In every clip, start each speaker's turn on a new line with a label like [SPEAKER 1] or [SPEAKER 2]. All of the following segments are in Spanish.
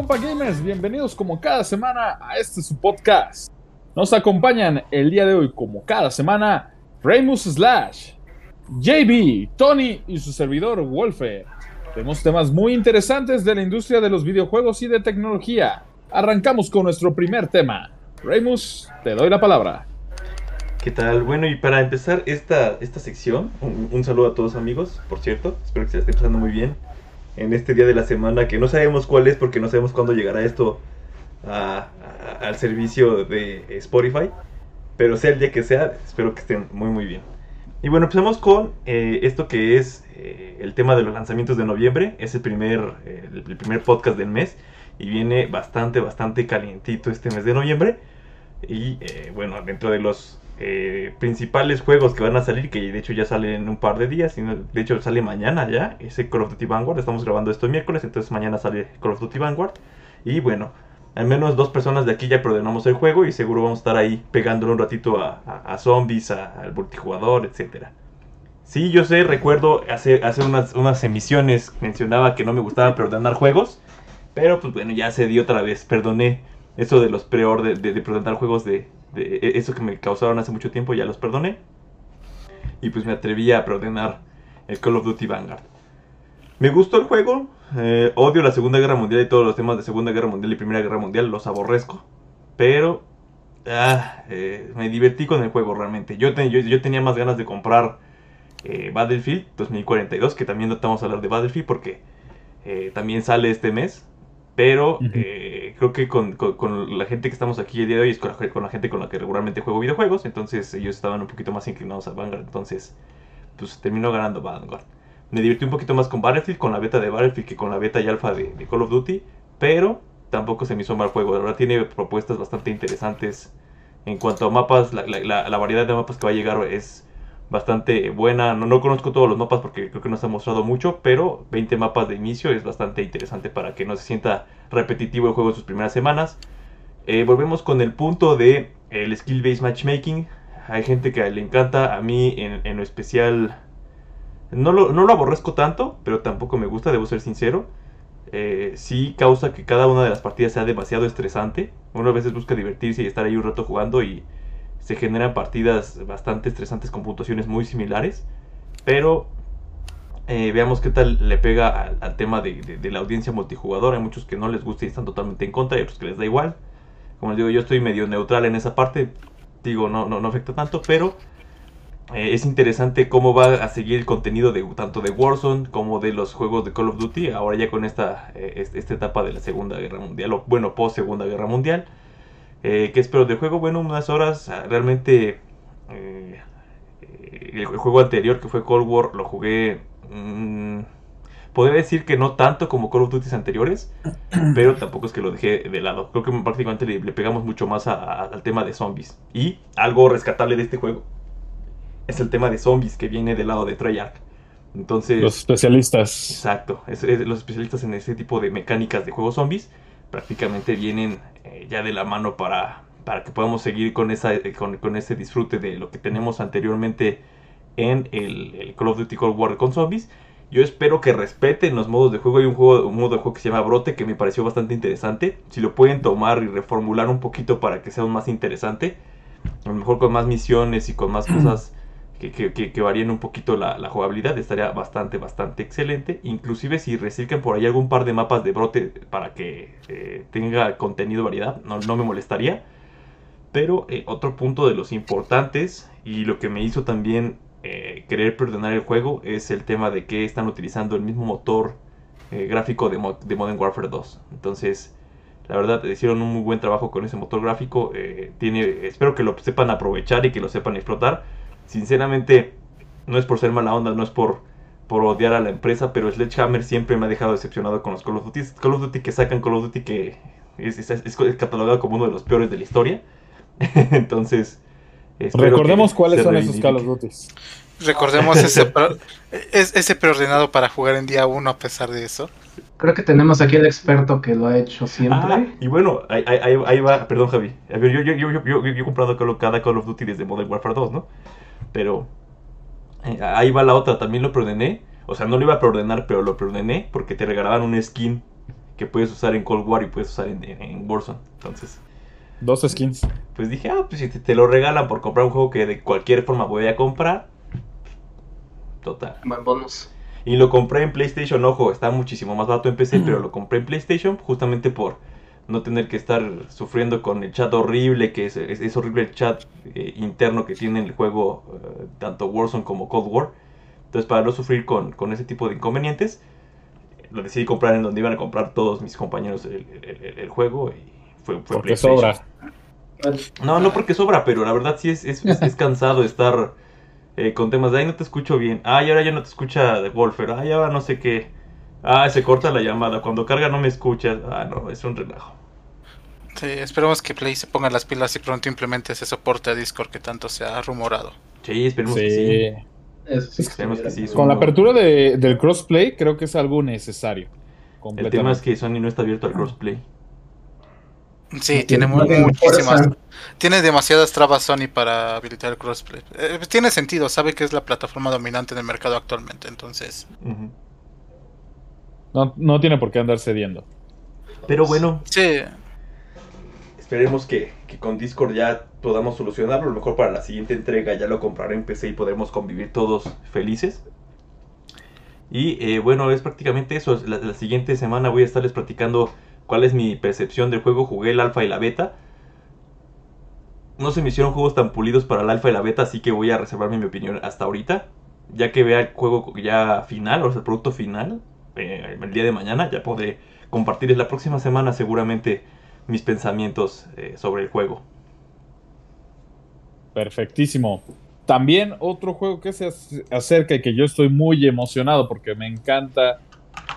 [SPEAKER 1] Compa gamers. Bienvenidos como cada semana a este su podcast. Nos acompañan el día de hoy, como cada semana, Raymus Slash, JB, Tony y su servidor Wolfe. Tenemos temas muy interesantes de la industria de los videojuegos y de tecnología. Arrancamos con nuestro primer tema. Raymus, te doy la palabra.
[SPEAKER 2] ¿Qué tal? Bueno, y para empezar esta, esta sección, un, un saludo a todos amigos, por cierto, espero que se la estén pasando muy bien en este día de la semana, que no sabemos cuál es porque no sabemos cuándo llegará esto al servicio de Spotify, pero sea el día que sea, espero que estén muy muy bien. Y bueno, empezamos con eh, esto que es eh, el tema de los lanzamientos de noviembre, es el primer, eh, el primer podcast del mes y viene bastante, bastante calientito este mes de noviembre. Y bueno, dentro de los eh, principales juegos que van a salir, que de hecho ya salen en un par de días, de hecho sale mañana ya, ese Call of Duty Vanguard, estamos grabando esto miércoles, entonces mañana sale Call of Duty Vanguard. Y bueno, al menos dos personas de aquí ya preordenamos el juego y seguro vamos a estar ahí pegándole un ratito a, zombies, a- al multijugador, etcétera. Sí, yo sé, recuerdo hace, hace unas, unas emisiones mencionaba que no me gustaba preordenar juegos, pero pues bueno, ya se dio otra vez, perdoné eso de los preorden de, de preordenar juegos de, e- eso que me causaron hace mucho tiempo, ya los perdoné. Y pues me atreví a preordenar el Call of Duty Vanguard. Me gustó el juego, eh, odio la Segunda Guerra Mundial y todos los temas de Segunda Guerra Mundial y Primera Guerra Mundial, los aborrezco. Pero ah, eh, me divertí con el juego realmente. Yo, yo, yo tenía más ganas de comprar eh, Battlefield 2042, que también no estamos a hablar de Battlefield porque también sale este mes. Pero eh, creo que con, con- con la gente que estamos aquí el día de hoy es con la, con la gente con la que regularmente juego videojuegos. Entonces ellos estaban un poquito más inclinados a Vanguard. Entonces, pues terminó ganando Vanguard. Me divertí un poquito más con Battlefield, con la beta de Battlefield que con la beta y alfa de, de Call of Duty. Pero tampoco se me hizo mal juego. La verdad tiene propuestas bastante interesantes. En cuanto a mapas, la- la- la variedad de mapas que va a llegar es bastante buena. No, no conozco todos los mapas porque creo que no se ha mostrado mucho, pero 20 mapas de inicio es bastante interesante para que no se sienta repetitivo el juego en sus primeras semanas. Eh, volvemos con el punto de el skill based matchmaking. Hay gente que le encanta, a mí en, en lo especial no lo, no lo aborrezco tanto, pero tampoco me gusta, debo ser sincero. Eh, sí causa que cada una de las partidas sea demasiado estresante. Uno a veces busca divertirse y estar ahí un rato jugando y se generan partidas bastante estresantes con puntuaciones muy similares. Pero eh, veamos qué tal le pega al, tema de, la audiencia multijugador. Hay muchos que no les gusta y están totalmente en contra y otros que les da igual. Como les digo, yo estoy medio neutral en esa parte. Digo, no, no, afecta tanto, pero eh, es interesante cómo va a seguir el contenido de tanto de Warzone como de los juegos de Call of Duty. Ahora ya con esta, eh, est- esta etapa de la Segunda Guerra Mundial, o bueno, post Segunda Guerra Mundial. Eh, ¿Qué espero del juego? Bueno, unas horas. ah, Realmente eh, eh, el juego anterior que fue Cold War lo jugué. mm, podría decir que no tanto como Call of Duty anteriores, pero tampoco es que lo dejé de lado. Creo que prácticamente le, le pegamos mucho más a- a- al tema de zombies. Y algo rescatable de este juego es el tema de zombies que viene del lado de Treyarch. Entonces,
[SPEAKER 1] Los especialistas.
[SPEAKER 2] Exacto, es- es- los especialistas en ese tipo de mecánicas de juegos zombies prácticamente vienen eh, ya de la mano para, para que podamos seguir con, esa, eh, con, con ese disfrute de lo que tenemos anteriormente en el, el Call of Duty Cold War con zombies. Yo espero que respeten los modos de juego. Hay un, juego, un modo de juego que se llama Brote que me pareció bastante interesante. Si lo pueden tomar y reformular un poquito para que sea más interesante, a lo mejor con más misiones y con más cosas que, que, varíen un poquito la, jugabilidad, estaría bastante, bastante excelente. Inclusive si reciclan por ahí algún par de mapas de brote para que eh, tenga contenido variedad, no, no me molestaría. Pero eh, otro punto de los importantes y lo que me hizo también eh, querer perdonar el juego es el tema de que están utilizando el mismo motor gráfico de, de Modern Warfare 2. Entonces, la verdad, hicieron un muy buen trabajo con ese motor gráfico. tiene, espero que lo sepan aprovechar y que lo sepan explotar. Sinceramente, no es por ser mala onda, no es por, por odiar a la empresa, pero Sledgehammer siempre me ha dejado decepcionado con los Call of Duty. Call of Duty que sacan Call of Duty que es, es- es catalogado como uno de los peores de la historia. Entonces,
[SPEAKER 1] Recordemos cuáles son esos Call of. Duty.
[SPEAKER 3] Recordemos ese, pro- es- ese preordenado para jugar en día 1 a pesar de eso.
[SPEAKER 4] Creo que tenemos aquí el experto que lo ha hecho siempre.
[SPEAKER 2] Ah, y bueno, ahí, ahí- ahí- ahí va, perdón Javi. A ver, yo, yo, yo, yo, yo- yo he comprado cada Call of Duty desde Modern Warfare 2, ¿no? Pero eh, ahí va la otra, también lo preordené. O sea, no lo iba a preordenar, pero lo preordené porque te regalaban un skin que puedes usar en Cold War y puedes usar en, en, en Warzone. Entonces,
[SPEAKER 1] Dos skins.
[SPEAKER 2] pues dije, ah, pues si te, te lo regalan por comprar un juego que de cualquier forma voy a comprar. Total.
[SPEAKER 4] Buen bonus.
[SPEAKER 2] Y lo compré en PlayStation, ojo, está muchísimo más barato en PC, pero lo compré en PlayStation justamente por no tener que estar sufriendo con el chat horrible, que es, es, es horrible el chat eh, interno que tiene el juego, eh, tanto Warzone como Cold War. Entonces, para no sufrir con, con ese tipo de inconvenientes, lo decidí comprar en donde iban a comprar todos mis compañeros el, el- el- el juego y fue, fue
[SPEAKER 1] Porque sobra.
[SPEAKER 2] No, no porque sobra, pero la verdad sí es, es, es- cansado estar eh, con temas de ay no te escucho bien, ay ahora ya no te escucha de Wolfer, ay ahora no sé qué, ah se corta la llamada, cuando carga no me escuchas, ah no, es un relajo.
[SPEAKER 3] Sí, esperemos que Play se ponga las pilas y pronto implemente ese soporte a Discord que tanto se ha rumorado.
[SPEAKER 2] Sí, esperemos que sí.
[SPEAKER 4] Eso sí.
[SPEAKER 2] Esperemos que sí,
[SPEAKER 1] Con la apertura de- del crossplay, creo que es algo necesario.
[SPEAKER 2] El tema es que Sony no está abierto al crossplay.
[SPEAKER 3] Sí, tiene
[SPEAKER 4] No
[SPEAKER 3] mu-
[SPEAKER 4] tiene
[SPEAKER 3] muchísimas.
[SPEAKER 4] fuerza.
[SPEAKER 3] Tiene demasiadas trabas Sony para habilitar el crossplay. Eh, tiene sentido, sabe que es la plataforma dominante en el mercado actualmente, entonces.
[SPEAKER 1] No, no tiene por qué andar cediendo.
[SPEAKER 2] Pero bueno,
[SPEAKER 3] Sí,
[SPEAKER 2] esperemos que, que con Discord ya podamos solucionarlo. A lo mejor para la siguiente entrega ya lo compraré en PC y podremos convivir todos felices. Y eh, bueno, es prácticamente eso. La, siguiente semana voy a estarles platicando cuál es mi percepción del juego. Jugué el alfa y la beta. No se me hicieron juegos tan pulidos para el alfa y la beta, así que voy a reservarme mi opinión hasta ahorita. Ya que vea el juego ya final, o sea, el producto final, eh, el día de mañana, ya podré compartirles la próxima semana seguramente mis pensamientos eh, sobre el juego.
[SPEAKER 1] Perfectísimo. También otro juego que se ac- acerca y que yo estoy muy emocionado porque me encanta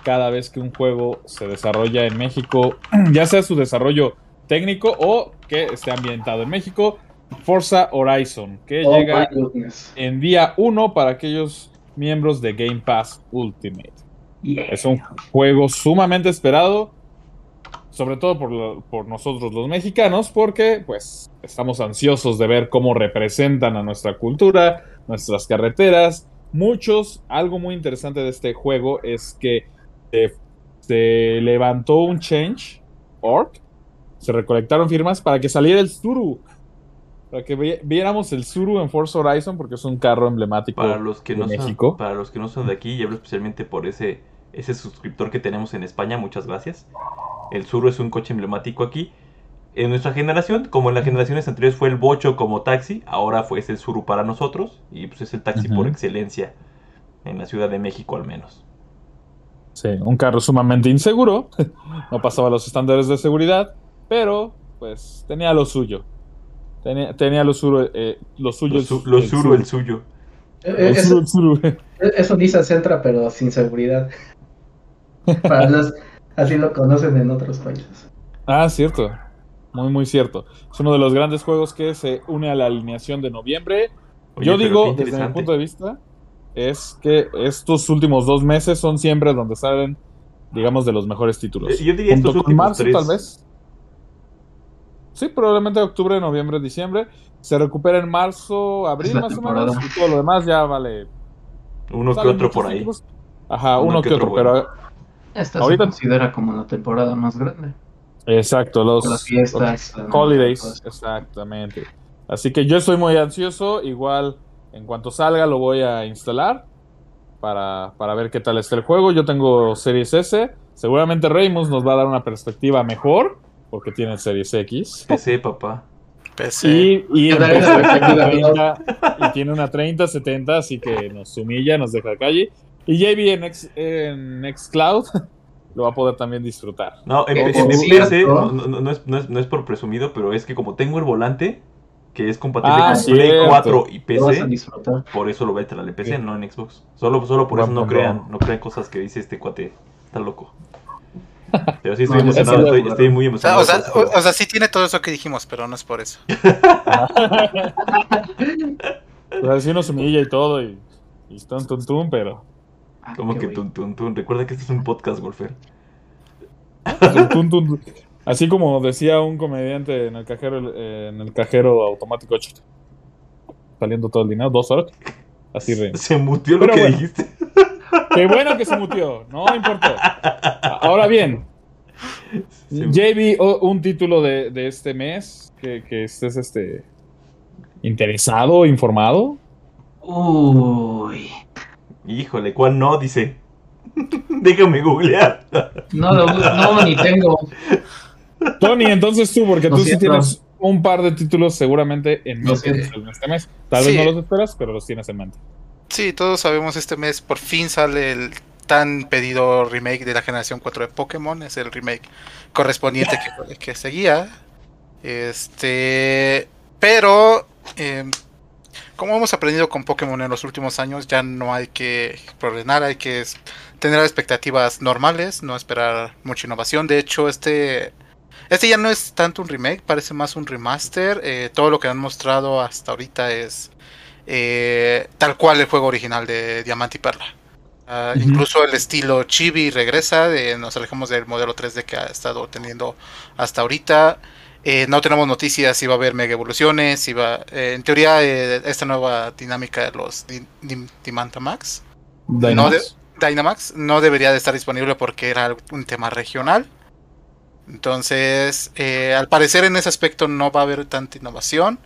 [SPEAKER 1] cada vez que un juego se desarrolla en México, ya sea su desarrollo técnico o que esté ambientado en México, Forza Horizon, que
[SPEAKER 4] Oh,
[SPEAKER 1] llega en día 1 para aquellos miembros de Game Pass Ultimate.
[SPEAKER 4] Yeah.
[SPEAKER 1] Es un juego sumamente esperado, sobre todo por, lo- por nosotros los mexicanos, porque pues estamos ansiosos de ver cómo representan a nuestra cultura, nuestras carreteras. Muchos, algo muy interesante de este juego es que se, se levantó un change.org, se recolectaron firmas para que saliera el Zuru, para que vi- viéramos el Zuru en Forza Horizon, porque es un carro emblemático
[SPEAKER 2] Para los que
[SPEAKER 1] de
[SPEAKER 2] no son,
[SPEAKER 1] México.
[SPEAKER 2] para los que no son de aquí, y hablo especialmente por ese, ese suscriptor que tenemos en España, muchas gracias. El Suru es un coche emblemático aquí. En nuestra generación, como en las generaciones anteriores fue el Bocho como taxi, ahora fue es el Suru para nosotros y pues es el taxi por excelencia en la Ciudad de México al menos.
[SPEAKER 1] Sí, un carro sumamente inseguro. No pasaba los estándares de seguridad, pero pues tenía lo suyo. Tenía, tenía lo, suyo, eh, lo suyo.
[SPEAKER 2] Lo,
[SPEAKER 1] el-
[SPEAKER 2] su- lo
[SPEAKER 1] el
[SPEAKER 2] Suru, el suyo.
[SPEAKER 4] Eh,
[SPEAKER 1] El
[SPEAKER 4] Eso,
[SPEAKER 1] Suru, el Suru.
[SPEAKER 4] eso dice Centra, pero sin seguridad. Para los, así lo conocen en otros países.
[SPEAKER 1] Ah, cierto. Muy, muy cierto. Es uno de los grandes juegos que se une a la alineación de noviembre.
[SPEAKER 2] Oye,
[SPEAKER 1] Yo digo, desde mi punto de vista, es que estos últimos dos meses son siempre donde salen, digamos, de los mejores títulos.
[SPEAKER 2] Yo diría
[SPEAKER 1] Junto
[SPEAKER 2] estos
[SPEAKER 1] con
[SPEAKER 2] últimos
[SPEAKER 1] marzo,
[SPEAKER 2] tres.
[SPEAKER 1] tal vez. Sí, probablemente octubre, noviembre, diciembre. Se recupera en marzo, abril, más o menos. Y todo lo demás ya vale.
[SPEAKER 2] Uno que otro por ahí.
[SPEAKER 1] Ajá,
[SPEAKER 2] Uno
[SPEAKER 1] uno,
[SPEAKER 2] que
[SPEAKER 1] que
[SPEAKER 2] otro
[SPEAKER 1] otro, pero.
[SPEAKER 4] Esta
[SPEAKER 1] Ahorita-
[SPEAKER 4] se considera como la temporada más grande.
[SPEAKER 1] Exacto, los.
[SPEAKER 4] Las fiestas.
[SPEAKER 1] Holidays, exactamente. Así que yo estoy muy ansioso. Igual, en cuanto salga, lo voy a instalar para, para ver qué tal está el juego. Yo tengo Series S. Seguramente Reymus nos va a dar una perspectiva mejor porque tiene Series X.
[SPEAKER 2] PC, papá.
[SPEAKER 3] PC.
[SPEAKER 1] Y, y, con
[SPEAKER 4] mejor.
[SPEAKER 1] 30, y tiene una 30-70, así que nos humilla, nos deja calle. Y JB en, X, en Xcloud lo va a poder también disfrutar.
[SPEAKER 2] No, en,
[SPEAKER 4] Eh,
[SPEAKER 2] PC,
[SPEAKER 4] ¿cierto?
[SPEAKER 2] no, no- no es, no es- no es por presumido, pero es que como tengo el volante, que es compatible
[SPEAKER 1] Ah,
[SPEAKER 2] con Play
[SPEAKER 1] cierto.
[SPEAKER 2] 4 y PC, por eso lo voy a instalar en PC,
[SPEAKER 1] Sí.
[SPEAKER 2] no en Xbox. Solo, solo por eso no crean, no crean cosas que dice este cuate. Está loco. Pero sí estoy emocionado, estoy, estoy muy emocionado.
[SPEAKER 3] o, sea,
[SPEAKER 2] por juego.
[SPEAKER 3] o- o sea, sí tiene todo eso que dijimos, pero no es por eso.
[SPEAKER 1] O sea, sí nos humilla y todo, y, y tun, tun, pero.
[SPEAKER 4] Ah,
[SPEAKER 2] Como
[SPEAKER 4] qué
[SPEAKER 2] que tun, tun, tun. Recuerda que este es un podcast,
[SPEAKER 1] tun. Así como decía un comediante en el cajero, eh, en el cajero automático, saliendo todo el dinero, dos horas. Así re.
[SPEAKER 2] Se mutió lo
[SPEAKER 1] Pero
[SPEAKER 2] que
[SPEAKER 1] bueno.
[SPEAKER 2] dijiste.
[SPEAKER 1] Qué bueno que se mutió, no importó. Ahora bien,
[SPEAKER 2] Sí.
[SPEAKER 1] JB, un título de, de este mes que, que estés este, interesado, informado.
[SPEAKER 4] Uy.
[SPEAKER 2] Híjole, ¿cuál no? Dice. Déjame googlear.
[SPEAKER 4] No, lo- no, ni tengo.
[SPEAKER 1] Tony, entonces tú, porque tú sí tienes un par de títulos seguramente en
[SPEAKER 4] siento.
[SPEAKER 1] en este mes. Tal vez
[SPEAKER 3] Sí.
[SPEAKER 1] no los esperas, pero los tienes en mente.
[SPEAKER 3] Sí, todos sabemos este mes por fin sale el tan pedido remake de la generación 4 de Pokémon, es el remake correspondiente que, que seguía. Este, pero eh, como hemos aprendido con Pokémon en los últimos años, ya no hay que ordenar, hay que tener expectativas normales, no esperar mucha innovación. De hecho, este este ya no es tanto un remake, parece más un remaster. Eh, todo lo que han mostrado hasta ahorita es eh, tal cual el juego original de Diamante y Perla. Ah. Incluso el estilo chibi regresa, de- nos alejamos del modelo 3D que ha estado teniendo hasta ahorita. Eh, no tenemos noticias si va a haber mega evoluciones, si va, eh, en teoría eh, esta nueva dinámica de los Di- Dim- Dimantamax,
[SPEAKER 1] Dynamax.
[SPEAKER 3] Dynamax no debería de estar disponible porque era un tema regional. Entonces, al parecer en ese aspecto no va a haber tanta innovación.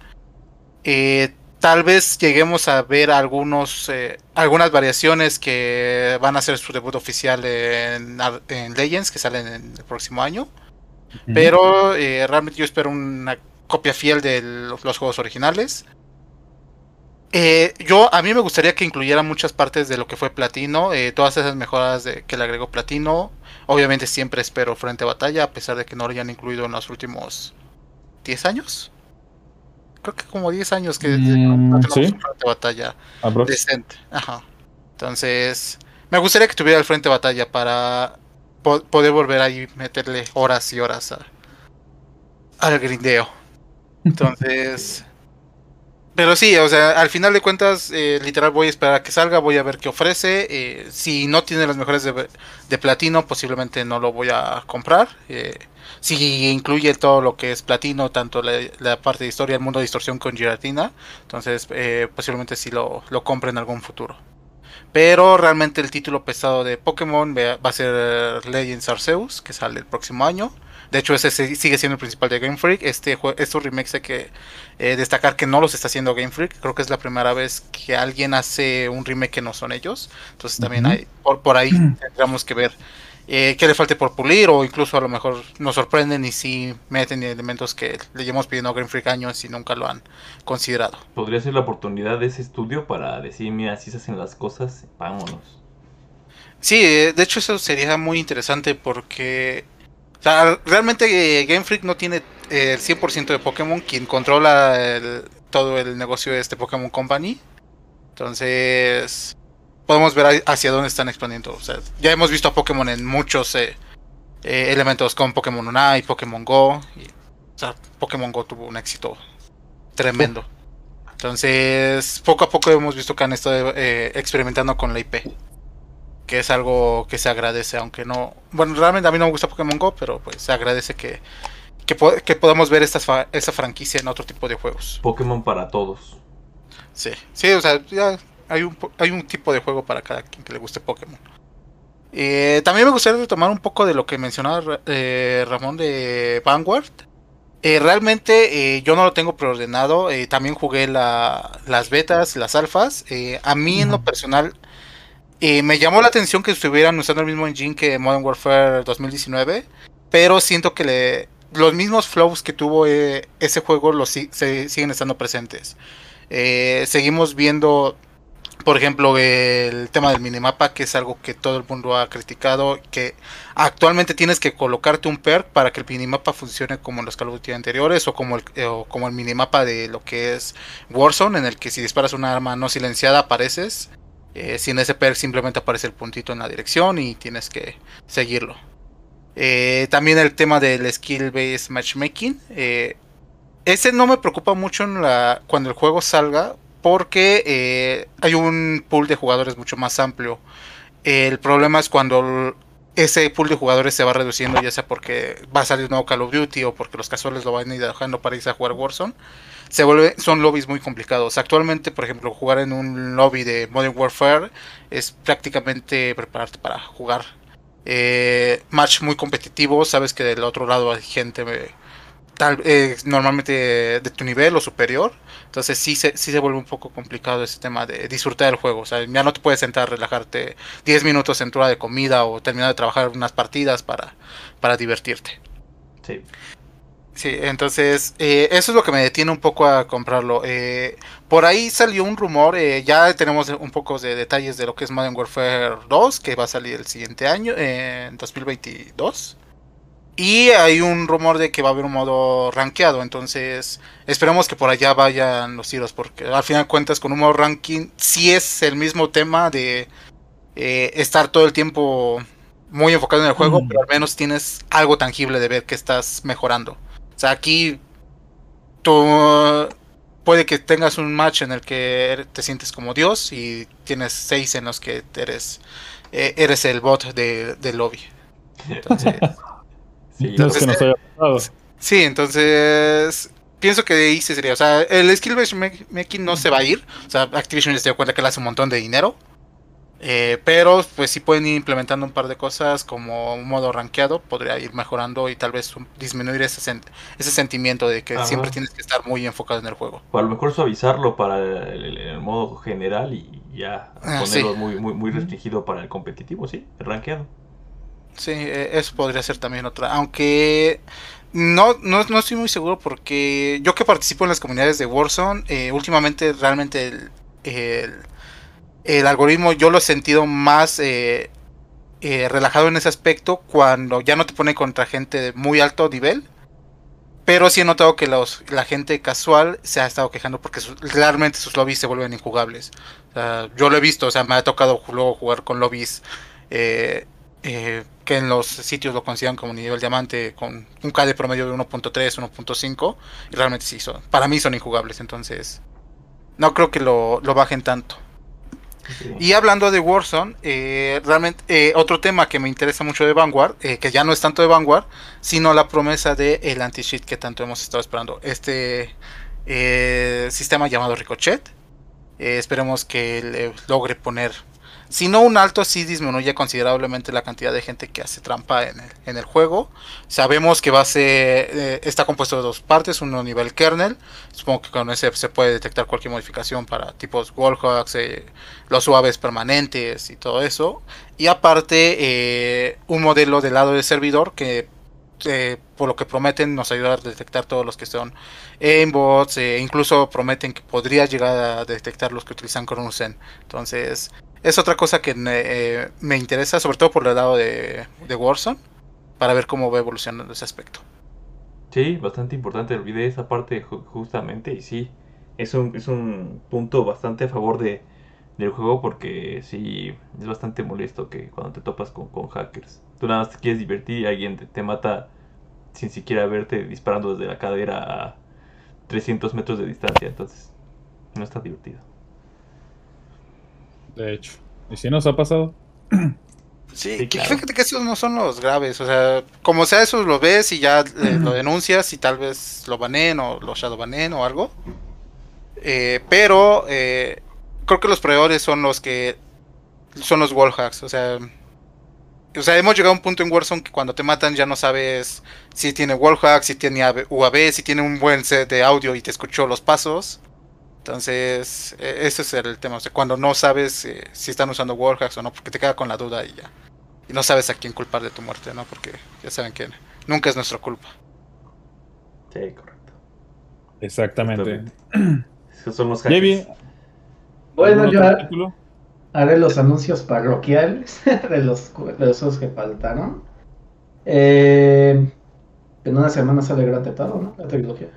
[SPEAKER 3] Tal vez lleguemos a ver algunos, algunas variaciones que van a hacer su debut oficial en, en Legends, que salen en el próximo año. Pero eh, realmente yo espero una copia fiel de los, juegos originales. Eh, yo a mí me gustaría que incluyera muchas partes de lo que fue Platino, eh, todas esas mejoras de, que le agregó Platino. Obviamente siempre espero frente a batalla, a pesar de que no lo hayan incluido en los últimos 10 años. Creo que como 10 años que
[SPEAKER 1] Mm, sí.
[SPEAKER 3] frente de batalla decente. Ajá. Entonces, me gustaría que tuviera el frente de batalla para po- poder volver ahí meterle horas y horas a, al grindeo. Entonces, pero sí, o sea, al final de cuentas, eh, literal voy a esperar a que salga, voy a ver qué ofrece. eh, si no tiene las mejores de, de platino, posiblemente no lo voy a comprar. eh, si incluye todo lo que es platino, tanto la, la parte de historia, el mundo de distorsión con giratina, entonces eh, posiblemente sí lo, lo compre en algún futuro. Pero realmente el título pesado de Pokémon va a ser Legends Arceus, que sale el próximo año. De hecho, ese se- sigue siendo el principal de Game Freak. Este estos remakes hay que eh, destacar que no los está haciendo Game Freak. Creo que es la primera vez que alguien hace un remake que no son ellos. Entonces también hay, por, por ahí tendríamos que ver eh, qué le falte por pulir o incluso a lo mejor nos sorprenden y si meten elementos que le llevamos pidiendo a Game Freak años y nunca lo han considerado.
[SPEAKER 2] Podría ser la oportunidad de ese estudio para decir, mira, así se hacen las cosas, vámonos.
[SPEAKER 3] Sí, eh, de hecho eso sería muy interesante porque o sea, realmente eh, Game Freak no tiene el 100% de Pokémon, quien controla el- todo el negocio de este Pokémon Company. Entonces, podemos ver hacia dónde están expandiendo. O sea, ya hemos visto a Pokémon en muchos eh, eh, elementos con Pokémon Unite, Pokémon Go. Y, o sea, Pokémon Go tuvo un éxito tremendo. Entonces, poco a poco hemos visto que han estado eh, experimentando con la IP que es algo que se agradece, aunque no... Bueno, realmente a mí no me gusta Pokémon Go, pero pues se agradece que, que, po- que podamos ver esta, esta franquicia en otro tipo de juegos.
[SPEAKER 2] Pokémon para todos.
[SPEAKER 3] Sí, sí, o sea, ya hay un, hay un tipo de juego para cada quien que le guste Pokémon. Eh, también me gustaría retomar un poco de lo que mencionaba eh, Ramón de Vanguard. Eh, realmente yo no lo tengo preordenado. también jugué la- las betas, las alfas. a mí en lo personal me llamó la atención que estuvieran usando el mismo engine que Modern Warfare 2019. Pero siento que le, los mismos flows que tuvo ese juego los, se, siguen estando presentes. Seguimos viendo, por ejemplo, el tema del minimapa, que es algo que todo el mundo ha criticado, que actualmente tienes que colocarte un perk para que el minimapa funcione como en los Call of Duty anteriores o como el, eh, o como el minimapa de lo que es Warzone, en el que si disparas una arma no silenciada apareces. Eh, sin ese perk simplemente aparece el puntito en la dirección y tienes que seguirlo. Eh, también el tema del skill based matchmaking. ese no me preocupa mucho en la, cuando el juego salga porque eh, hay un pool de jugadores mucho más amplio. El problema es cuando ese pool de jugadores se va reduciendo, ya sea porque va a salir un nuevo Call of Duty o porque los casuales lo van a ir dejando para irse a jugar Warzone. Se vuelve, son lobbies muy complicados. Actualmente, por ejemplo, jugar en un lobby de Modern Warfare es prácticamente prepararte para jugar Eh, match muy competitivo, sabes que del otro lado hay gente eh, tal, eh, normalmente de tu nivel o superior. Entonces sí se, sí se vuelve un poco complicado ese tema de disfrutar el juego. O sea, ya no te puedes sentar, relajarte 10 minutos en tu hora de comida o terminar de trabajar unas partidas para, para divertirte.
[SPEAKER 2] Sí.
[SPEAKER 3] Sí, entonces eh, eso es lo que me detiene un poco a comprarlo. Eh, por ahí salió un rumor, eh, ya tenemos un poco de detalles de lo que es Modern Warfare 2, que va a salir el siguiente año, en 2022. Y hay un rumor de que va a haber un modo rankeado, entonces esperemos que por allá vayan los tiros, porque al final cuentas con un modo ranking, si es el mismo tema de estar todo el tiempo muy enfocado en el juego,
[SPEAKER 1] Mm.
[SPEAKER 3] pero al menos tienes algo tangible de ver que estás mejorando. O sea, aquí tú puede que tengas un match en el que te sientes como Dios y tienes seis en los que eres eh, eres el bot de, del lobby. Entonces,
[SPEAKER 2] Sí,
[SPEAKER 1] No es que nos haya pasado.
[SPEAKER 3] sí, entonces pienso que de ahí se sería. O sea, el skill based ma- making no se va a ir. O sea, Activision se dio cuenta que le hace un montón de dinero. Eh, pero pues si pueden ir implementando un par de cosas como un modo rankeado, podría ir mejorando y tal vez un- disminuir ese, sen- ese sentimiento de que
[SPEAKER 2] Ajá.
[SPEAKER 3] siempre tienes que estar muy enfocado en el juego.
[SPEAKER 2] O a lo mejor suavizarlo para el, el- el modo general y ya
[SPEAKER 3] Ah,
[SPEAKER 2] ponerlo
[SPEAKER 3] sí.
[SPEAKER 2] muy, muy, muy restringido para el competitivo, sí, el rankeado.
[SPEAKER 3] Sí, eh, eso podría ser también otra. Aunque no, no, no estoy muy seguro porque yo que participo en las comunidades de Warzone, eh, últimamente realmente el, el, el algoritmo yo lo he sentido más eh, eh, relajado en ese aspecto cuando ya no te pone contra gente de muy alto nivel. Pero sí he notado que los, la gente casual se ha estado quejando porque sus- realmente sus lobbies se vuelven injugables. O sea, yo lo he visto, o sea, me ha tocado luego jugar con lobbies eh, eh, que en los sitios lo consideran como nivel diamante con un KD promedio de 1.3, 1.5 y realmente sí son, para mí son injugables, entonces no creo que lo, lo bajen tanto.
[SPEAKER 2] Sí.
[SPEAKER 3] Y hablando de Warzone, eh, realmente eh, otro tema que me interesa mucho de Vanguard, que ya no es tanto de Vanguard, sino la promesa de el anti-cheat que tanto hemos estado esperando. Este sistema llamado Ricochet. Esperemos que le logre poner, si no un alto, sí disminuye considerablemente la cantidad de gente que hace trampa en el, en el juego. Sabemos que va a ser, eh, está compuesto de dos partes, uno nivel kernel. Supongo que con ese se puede detectar cualquier modificación para tipos wallhacks, eh, los suaves permanentes y todo eso. Y aparte, eh, un modelo del lado del servidor que, eh, por lo que prometen, nos ayuda a detectar todos los que son aimbots. eh, incluso prometen que podría llegar a detectar los que utilizan Chronusen. Entonces, es otra cosa que eh, me interesa, sobre todo por el lado de, de Warzone, para ver cómo va evolucionando ese aspecto.
[SPEAKER 2] Sí, bastante importante, olvidé esa parte ju- justamente y sí, es un, es un punto bastante a favor de, del juego porque sí, es bastante molesto que cuando te topas con, con hackers, tú nada más te quieres divertir y alguien te, te mata sin siquiera verte disparando desde la cadera a 300 metros de distancia, entonces no está divertido.
[SPEAKER 1] De hecho. ¿Y si nos ha pasado?
[SPEAKER 3] Sí,
[SPEAKER 2] Sí,
[SPEAKER 3] que
[SPEAKER 2] claro.
[SPEAKER 3] fíjate que esos no son los graves, o sea, como sea eso lo ves y ya eh, lo denuncias y tal vez lo baneen o lo shadow baneen o algo. Eh, pero eh, creo que los peores son los que son los wallhacks, o sea, o sea, hemos llegado a un punto en Warzone que cuando te matan ya no sabes si tiene wallhack, si tiene AB UAV, si tiene un buen set de audio y te escuchó los pasos. Entonces, eh, ese es el tema. O sea, cuando no sabes eh, si están usando wallhacks o no, porque te queda con la duda y ya. Y no sabes a quién culpar de tu muerte, ¿no? Porque ya saben que nunca es nuestra culpa.
[SPEAKER 2] Sí, correcto.
[SPEAKER 1] Exactamente.
[SPEAKER 2] Esos son los
[SPEAKER 4] Bueno,
[SPEAKER 1] ¿algún
[SPEAKER 4] yo? Haré los anuncios parroquiales de los, de los que faltaron. Eh, en una semana sale Auto, ¿no? La trilogía.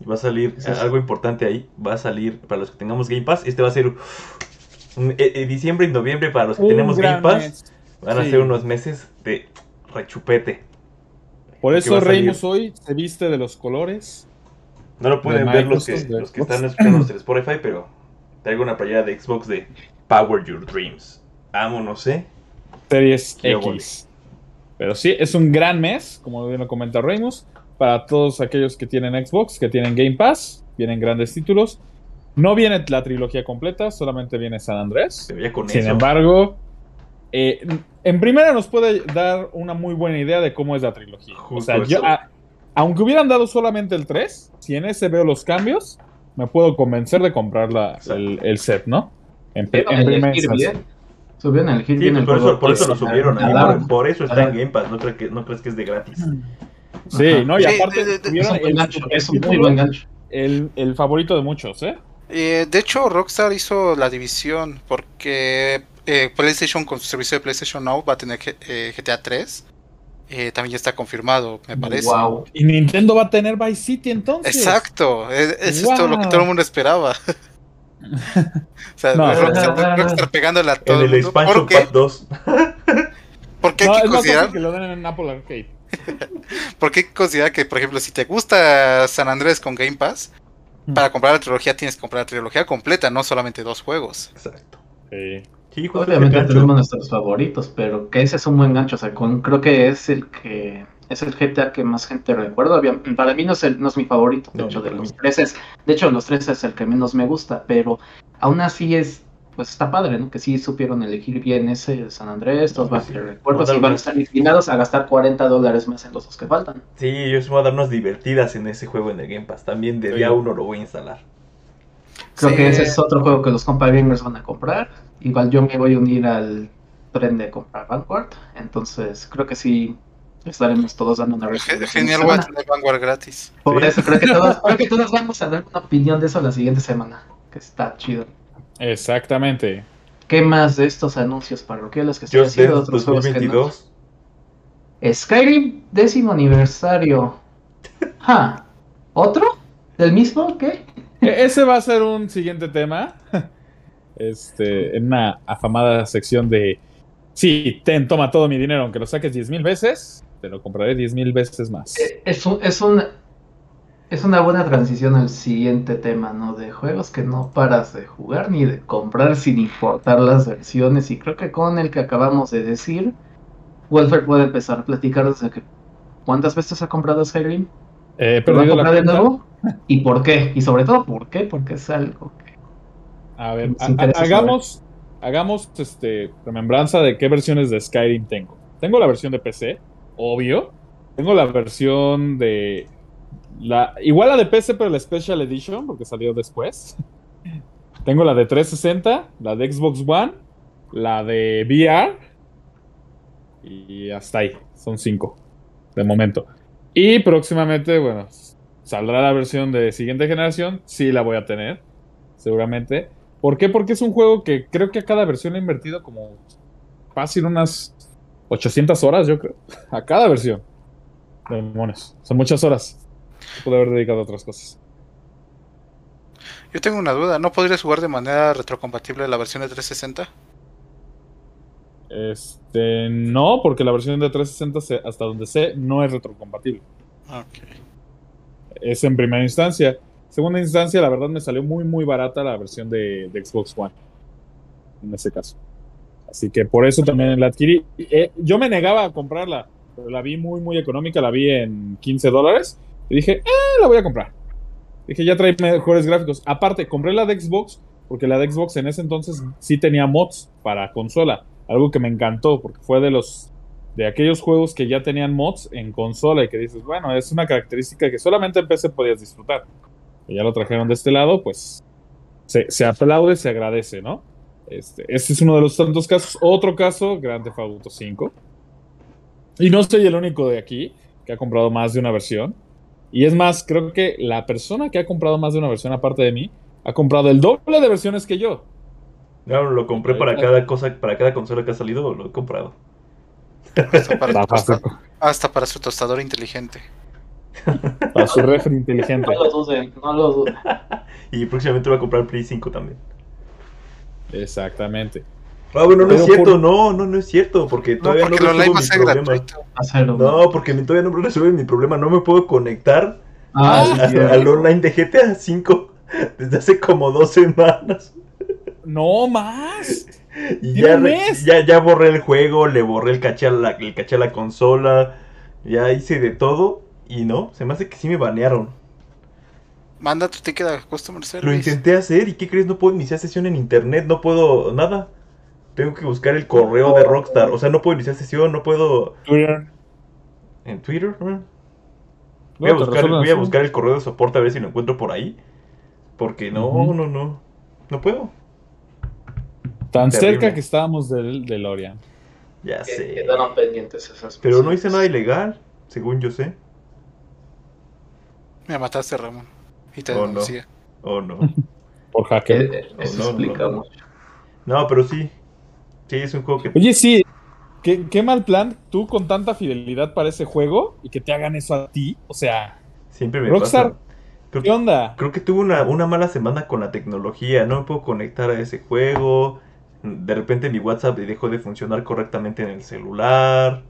[SPEAKER 2] Y va a salir
[SPEAKER 4] es.
[SPEAKER 2] algo importante ahí. Va a salir para los que tengamos Game Pass. Este va a ser un, eh, eh, diciembre y noviembre para los que
[SPEAKER 1] Un
[SPEAKER 2] tenemos Game
[SPEAKER 1] gran
[SPEAKER 2] Pass.
[SPEAKER 1] mes.
[SPEAKER 2] Van a ser unos meses de rechupete.
[SPEAKER 1] Por eso Reimus hoy se viste de los colores.
[SPEAKER 2] No lo pueden
[SPEAKER 1] de
[SPEAKER 2] ver los que,
[SPEAKER 1] de
[SPEAKER 2] los que están escuchando en Spotify, pero traigo una playera de Xbox de Power Your Dreams. Vámonos, ¿eh?
[SPEAKER 1] Series
[SPEAKER 2] Qué
[SPEAKER 1] X. Pero sí, es un gran mes, como bien lo comenta Reimus, para todos aquellos que tienen Xbox, que tienen Game Pass, vienen grandes títulos. No viene la trilogía completa, solamente viene San Andrés.
[SPEAKER 2] Con
[SPEAKER 1] Sin
[SPEAKER 2] eso.
[SPEAKER 1] embargo, eh, en primera nos puede dar una muy buena idea de cómo es la trilogía. o sea, yo, a- aunque hubieran dado solamente el 3, si en ese veo los cambios, me puedo convencer de comprar la- el, el set, ¿no? En, pri-
[SPEAKER 4] Subieron
[SPEAKER 1] en
[SPEAKER 4] el bien. Subieron el elegir
[SPEAKER 2] Sí,
[SPEAKER 4] bien el
[SPEAKER 2] por
[SPEAKER 4] juego.
[SPEAKER 2] eso, por eso lo
[SPEAKER 4] Pues,
[SPEAKER 2] subieron ahí, por, por eso está en. Game Pass, no, creo que, no crees que es de gratis.
[SPEAKER 1] Sí,
[SPEAKER 4] Ajá.
[SPEAKER 1] ¿no? Y
[SPEAKER 3] Sí,
[SPEAKER 1] aparte,
[SPEAKER 3] de- de-
[SPEAKER 4] Es
[SPEAKER 1] el,
[SPEAKER 4] buen gancho, es un muy buen gancho.
[SPEAKER 1] el, el favorito de muchos, ¿eh?
[SPEAKER 3] Eh, de hecho, Rockstar hizo la división porque eh, PlayStation con su servicio de PlayStation Now va a tener G- eh, GTA 3. Eh, también ya está confirmado, me parece.
[SPEAKER 4] Wow.
[SPEAKER 1] Y Nintendo va a tener Vice City entonces.
[SPEAKER 3] Exacto, eso es todo lo que
[SPEAKER 1] Wow.
[SPEAKER 3] todo el mundo esperaba. o sea,
[SPEAKER 1] No,
[SPEAKER 3] Rockstar, Rockstar pegándole a todo
[SPEAKER 2] En
[SPEAKER 3] el.
[SPEAKER 2] Expansion
[SPEAKER 3] ¿Por qué?
[SPEAKER 2] Pack 2.
[SPEAKER 3] Porque
[SPEAKER 1] No,
[SPEAKER 3] hay que considerar,
[SPEAKER 1] que lo den en Apple Arcade.
[SPEAKER 3] hay que considerar que, por ejemplo, si te gusta San Andrés con Game Pass,
[SPEAKER 1] Mm.
[SPEAKER 3] para comprar la trilogía tienes que comprar la trilogía completa, no solamente dos juegos.
[SPEAKER 2] Exacto.
[SPEAKER 1] Sí.
[SPEAKER 2] Sí,
[SPEAKER 4] Obviamente tenemos nuestros favoritos, pero que ese es un buen gancho. O sea, con- creo que es el que es el GTA que más gente recuerda. Para mí no es, el- no es mi favorito. De
[SPEAKER 2] No,
[SPEAKER 4] hecho, de los tres es, de hecho, los tres es el que menos me gusta, pero aún así es, pues está padre, ¿no? Que sí supieron elegir bien ese San Andrés, van a
[SPEAKER 2] sí.
[SPEAKER 4] tener recuerdos y van a estar inclinados a gastar 40 dólares más en los dos que faltan.
[SPEAKER 2] Sí, yo se voy a dar unas divertidas en ese juego en el Game Pass. También de
[SPEAKER 1] Sí.
[SPEAKER 2] día uno lo voy a instalar.
[SPEAKER 4] Creo
[SPEAKER 3] Sí.
[SPEAKER 4] que ese es otro juego que los compa gamers van a comprar. Igual yo me voy a unir al tren de comprar Vanguard. Entonces creo que sí estaremos todos dando una respuesta.
[SPEAKER 3] Genial, voy a tener Vanguard gratis.
[SPEAKER 4] Por
[SPEAKER 2] Sí.
[SPEAKER 4] eso creo que, todos, creo que todos vamos a dar una opinión de eso la siguiente semana. Que está chido.
[SPEAKER 1] Exactamente.
[SPEAKER 4] ¿Qué más de estos anuncios parroquiales que
[SPEAKER 2] Just
[SPEAKER 4] haciendo? Otros juegos que no?
[SPEAKER 2] 2022.
[SPEAKER 4] Skyrim décimo aniversario. Ja. ¿Otro? ¿Del mismo? ¿Qué?
[SPEAKER 1] E- Ese va a ser un siguiente tema. Este, en una afamada sección de. Sí, ten, toma todo mi dinero, aunque lo saques 10 mil veces, te lo compraré 10 mil veces más.
[SPEAKER 4] Es, un- es, un- es una buena transición al siguiente tema, ¿no? De juegos que no paras de jugar ni de comprar sin importar las versiones. Y creo que con el que acabamos de decir, Wolfer puede empezar a platicar desde que. ¿Cuántas veces ha comprado Skyrim?
[SPEAKER 1] Eh, he
[SPEAKER 4] ¿Lo va a
[SPEAKER 1] perdido la
[SPEAKER 4] comprar de nuevo? ¿Y por qué? Y sobre todo, ¿por qué? Porque es algo que.
[SPEAKER 1] A ver, ha- hagamos, hagamos este, remembranza de qué versiones de Skyrim tengo. Tengo la versión de PC, obvio. Tengo la versión de. La, igual la de PC, pero la Special Edition, porque salió después. Tengo la de 360, la de Xbox One, la de VR. Y hasta ahí. Son cinco. De momento. Y próximamente, bueno, saldrá la versión de siguiente generación. Sí la voy a tener. Seguramente. ¿Por qué? Porque es un juego que creo que a cada versión he invertido como fácil unas 800 horas, yo creo. A cada versión. Demonios. Son muchas horas. Pude haber dedicado a otras cosas.
[SPEAKER 3] Yo tengo una duda, ¿no podrías jugar de manera retrocompatible la versión de 360?
[SPEAKER 1] Este, no, porque la versión de 360, se- hasta donde sé, no es retrocompatible.
[SPEAKER 3] Ok.
[SPEAKER 1] Es en primera instancia. Segunda instancia, la verdad me salió muy, muy barata la versión de, Xbox One. En ese caso. Así que por eso también la adquirí. Eh, yo me negaba a comprarla, pero la vi muy, muy económica. La vi en 15 dólares. Y dije, eh, la voy a comprar. Dije, ya trae mejores gráficos. Aparte, compré la de Xbox, porque la de Xbox en ese entonces sí tenía mods para consola. Algo que me encantó, porque fue de los de aquellos juegos que ya tenían mods en consola y que dices, bueno, es una característica que solamente en PC podías disfrutar. Y ya lo trajeron de este lado, pues se, se aplaude, se agradece, ¿no? Este, este es uno de los tantos casos. Otro caso, Grand Theft Auto 5. Y no soy el único de aquí que ha comprado más de una versión. Y es más, creo que la persona que ha comprado más de una versión aparte de mí ha comprado el doble de versiones que yo.
[SPEAKER 2] No, lo compré para cada cosa, para cada consola que ha salido, lo he comprado.
[SPEAKER 3] Hasta para, su
[SPEAKER 1] fácil.
[SPEAKER 3] tosta- hasta para su tostador inteligente.
[SPEAKER 1] Para su refri inteligente.
[SPEAKER 4] No lo duden, no lo duden.
[SPEAKER 2] Y próximamente voy a comprar Play 5 también.
[SPEAKER 1] Exactamente.
[SPEAKER 2] Ah, bueno, no
[SPEAKER 1] Pero
[SPEAKER 2] es cierto,
[SPEAKER 1] por-
[SPEAKER 2] no, no, no es cierto, porque todavía no,
[SPEAKER 3] porque va a
[SPEAKER 2] mi problema.
[SPEAKER 3] gratuito.
[SPEAKER 2] No, porque todavía no resuelve mi problema, no me puedo conectar
[SPEAKER 4] Ah,
[SPEAKER 2] al,
[SPEAKER 4] sí,
[SPEAKER 2] al online de GTA 5 desde hace como dos semanas.
[SPEAKER 1] No más.
[SPEAKER 2] Y
[SPEAKER 1] ¿Tiene
[SPEAKER 2] ya, ya, ya borré el juego, le borré el caché, a la, el caché a la consola, ya hice de todo y no, se me hace que sí me banearon.
[SPEAKER 3] Manda tu ticket a Customer
[SPEAKER 2] Lo
[SPEAKER 3] Service.
[SPEAKER 2] intenté hacer y ¿qué crees? No puedo iniciar sesión en internet, no puedo nada. tengo que buscar el correo de Rockstar. O sea, no puedo iniciar sesión, no puedo.
[SPEAKER 1] Twitter.
[SPEAKER 2] ¿En Twitter? ¿no? Voy a, buscar, voy a buscar el correo de soporte a ver si lo encuentro por ahí. Porque no, no, no. No puedo.
[SPEAKER 1] Tan
[SPEAKER 2] Terrible.
[SPEAKER 1] cerca que estábamos del DeLorean.
[SPEAKER 2] Ya
[SPEAKER 4] Que
[SPEAKER 2] sé.
[SPEAKER 4] Quedaron pendientes esas
[SPEAKER 2] Pero no hice nada ilegal, según yo sé.
[SPEAKER 3] Me mataste, Ramón. Y te
[SPEAKER 2] Oh, no.
[SPEAKER 3] denuncié.
[SPEAKER 2] Oh, no.
[SPEAKER 1] Por hacker.
[SPEAKER 4] eh, Eso
[SPEAKER 2] No, no,
[SPEAKER 4] explica
[SPEAKER 2] no.
[SPEAKER 4] mucho.
[SPEAKER 2] No, pero sí. Sí, es un juego que.
[SPEAKER 1] Oye, sí. ¿Qué, qué mal plan tú con tanta fidelidad para ese juego y que te hagan eso a ti. O sea,
[SPEAKER 2] Siempre me
[SPEAKER 1] Rockstar,
[SPEAKER 2] pasa. Creo,
[SPEAKER 1] ¿qué onda?
[SPEAKER 2] creo que tuve una, una mala semana con la tecnología. No me puedo conectar a ese juego. De repente mi WhatsApp dejó de funcionar correctamente en el celular.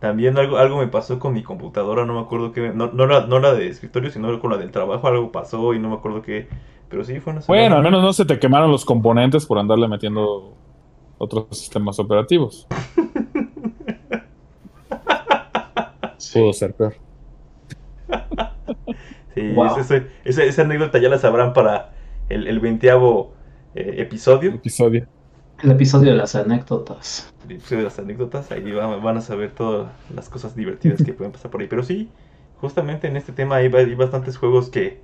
[SPEAKER 2] También algo, algo me pasó con mi computadora, no me acuerdo qué. No, no, la, no la de escritorio, sino con la del trabajo. Algo pasó y no me acuerdo qué. Pero sí, fue una semana.
[SPEAKER 1] Bueno, al menos no se te quemaron los componentes por andarle metiendo otros sistemas operativos. Pudo ser peor.
[SPEAKER 2] Sí,
[SPEAKER 4] Wow.
[SPEAKER 2] ese- ese- esa, esa anécdota ya la sabrán para el, el 20 episodio.
[SPEAKER 1] Episodio.
[SPEAKER 4] El episodio de las anécdotas.
[SPEAKER 2] el episodio de las anécdotas. Ahí van, van a saber todas las cosas divertidas que pueden pasar por ahí. Pero sí, justamente en este tema hay, hay bastantes juegos que.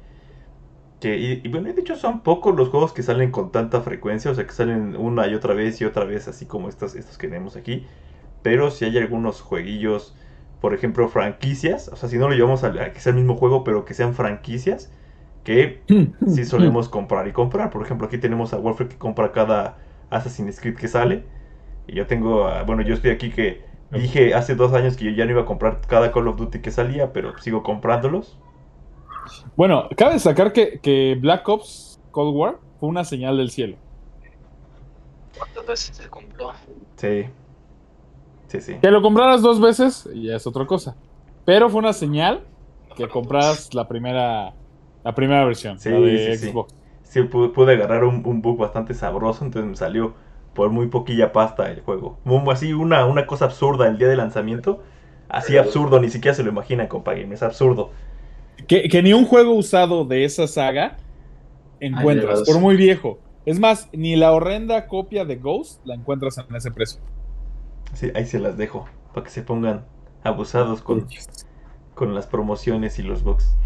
[SPEAKER 2] que y, bueno, de hecho son pocos los juegos que salen con tanta frecuencia. O sea, que salen una y otra vez y otra vez, así como estos, estos que tenemos aquí. Pero si hay algunos jueguillos, por ejemplo, franquicias. O sea, si no lo llevamos a, a que sea el mismo juego, pero que sean franquicias. Que sí solemos comprar y comprar. Por ejemplo, aquí tenemos a Wolfer que compra cada Assassin's Creed que sale. Y yo tengo, a- bueno, yo estoy aquí que dije hace dos años que yo ya no iba a comprar cada Call of Duty que salía, pero sigo comprándolos.
[SPEAKER 1] Bueno, cabe destacar que, que Black Ops Cold War fue una señal del cielo.
[SPEAKER 4] ¿Cuántas veces se compró?
[SPEAKER 2] Sí. Sí, sí.
[SPEAKER 1] Que lo compraras dos veces ya es otra cosa. Pero fue una señal que compraras la primera la primera versión,
[SPEAKER 2] Sí,
[SPEAKER 1] la de
[SPEAKER 2] sí.
[SPEAKER 1] Xbox.
[SPEAKER 2] Sí, pude, pude agarrar un, un bug bastante sabroso, entonces me salió por muy poquilla pasta el juego. Muy- así una, una cosa absurda el día de lanzamiento. Así absurdo, ni siquiera se lo imaginan, compadre. Es absurdo.
[SPEAKER 1] Que, que ni un juego usado de esa saga encuentras,
[SPEAKER 4] Ay,
[SPEAKER 1] por muy viejo. Es más, ni la horrenda copia de Ghost la encuentras en ese precio.
[SPEAKER 2] Sí, ahí se las dejo, para que se pongan abusados con, con las promociones y los bugs.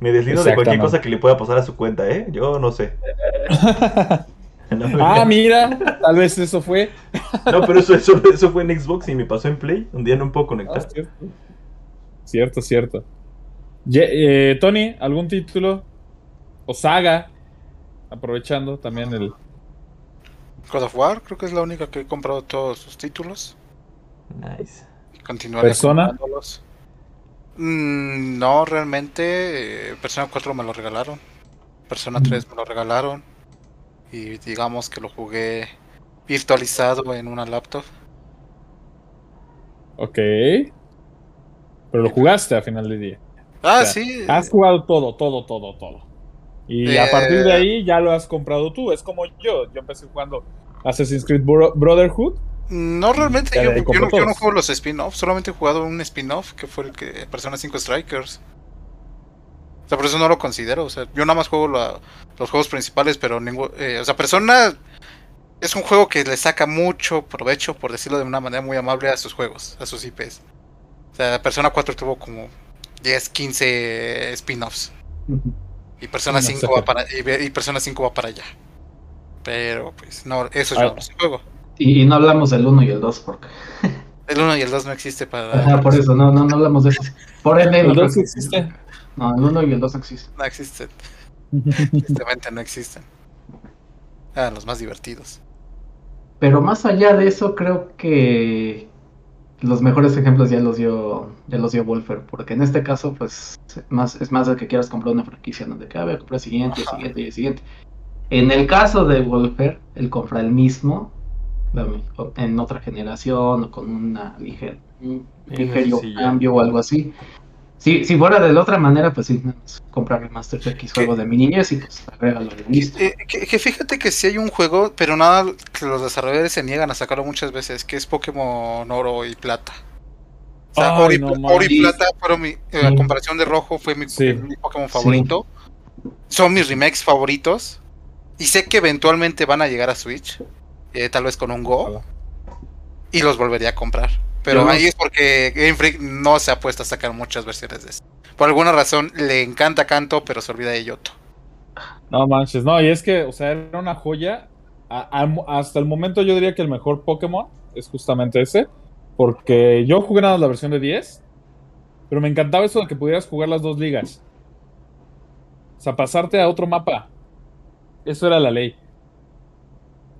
[SPEAKER 2] Me deslindo de cualquier cosa que le pueda pasar a su cuenta, ¿eh? Yo no sé. No,
[SPEAKER 1] ah, mira, tal vez eso fue.
[SPEAKER 2] no, pero eso, eso, eso fue en Xbox y me pasó en Play. Un día no puedo
[SPEAKER 1] Ah,
[SPEAKER 2] conectar.
[SPEAKER 1] cierto. Cierto, cierto. Ye- eh, Tony, ¿algún título? O saga. Aprovechando también el.
[SPEAKER 3] God of War, creo que es la única que he comprado todos sus títulos.
[SPEAKER 2] Nice.
[SPEAKER 3] Y continuaré
[SPEAKER 1] ¿Persona?
[SPEAKER 3] comprándolos. Mm, no, realmente. eh, Persona 4 me lo regalaron. Persona 3 me lo regalaron. Y digamos que lo jugué virtualizado en una laptop.
[SPEAKER 1] Ok. Pero lo jugaste a final de día.
[SPEAKER 3] Ah,
[SPEAKER 1] O sea,
[SPEAKER 3] sí.
[SPEAKER 1] Has jugado todo, todo, todo, todo. Y
[SPEAKER 3] Eh,
[SPEAKER 1] a partir de ahí ya lo has comprado tú. Es como yo. Yo empecé jugando Assassin's Creed Bro- Brotherhood.
[SPEAKER 3] No, realmente, yo, no, yo no juego los spin-offs, solamente he jugado un spin-off que fue el que Persona 5 Strikers. O sea, por eso no lo considero. O sea, yo nada más juego la- los juegos principales, pero ningún. eh, o sea, Persona es un juego que le saca mucho provecho, por decirlo de una manera muy amable, a sus juegos, a sus IPs. O sea, Persona 4 tuvo como 10, 15 spin-offs. Y Persona
[SPEAKER 1] No,
[SPEAKER 3] 5
[SPEAKER 1] saca.
[SPEAKER 3] va para y, y Persona 5 va para allá. Pero pues no, eso
[SPEAKER 1] Ah.
[SPEAKER 3] yo no sé juego.
[SPEAKER 4] Y, y no hablamos del 1 y el 2 porque.
[SPEAKER 3] El 1 y el 2 no existe para
[SPEAKER 4] Ajá, por eso, no, no, no hablamos de eso. Por ende,
[SPEAKER 1] El
[SPEAKER 4] no,
[SPEAKER 1] 2 existe.
[SPEAKER 4] no, el 1 y el 2 existen.
[SPEAKER 3] No existen. Tristemente no existen. Eran los más divertidos.
[SPEAKER 4] Pero más allá de eso, creo que los mejores ejemplos ya los dio, ya los dio Wolfer, porque en este caso, pues, más, es más de que quieras comprar una franquicia, ¿no? De que ah, voy a comprar el siguiente, el siguiente y el siguiente. En el caso de Wolfer, él compra el mismo en otra generación o con una ligera, un ligero
[SPEAKER 2] sí,
[SPEAKER 4] cambio o algo así. Si, si fuera de la otra manera, pues sí, comprar Remaster X juego de mi niñez y pues listo.
[SPEAKER 3] Eh, que, que fíjate que sí hay un juego, pero nada que los desarrolladores se niegan a sacarlo muchas veces, que es Pokémon Oro y Plata. O sea,
[SPEAKER 1] Ay,
[SPEAKER 3] Oro, y,
[SPEAKER 1] no
[SPEAKER 3] Pla- Oro y
[SPEAKER 4] mames.
[SPEAKER 3] Plata fueron mi, eh, a comparación de Rojo fue mi,
[SPEAKER 1] Sí.
[SPEAKER 3] mi Pokémon favorito. Son mis remakes favoritos. Y sé que eventualmente van a llegar a Switch. Eh, tal vez con un Go, y los volvería a comprar. Pero ahí es porque Game Freak no se ha puesto a sacar muchas versiones de eso. Por alguna razón le encanta Canto, pero se olvida de Yoto.
[SPEAKER 1] No manches, no, y es que, o sea, era una joya. A- a- hasta el momento yo diría que el mejor Pokémon es justamente ese. Porque yo jugué nada más la versión de 10. Pero me encantaba eso de que pudieras jugar las dos ligas. O sea, pasarte a otro mapa. Eso era la ley.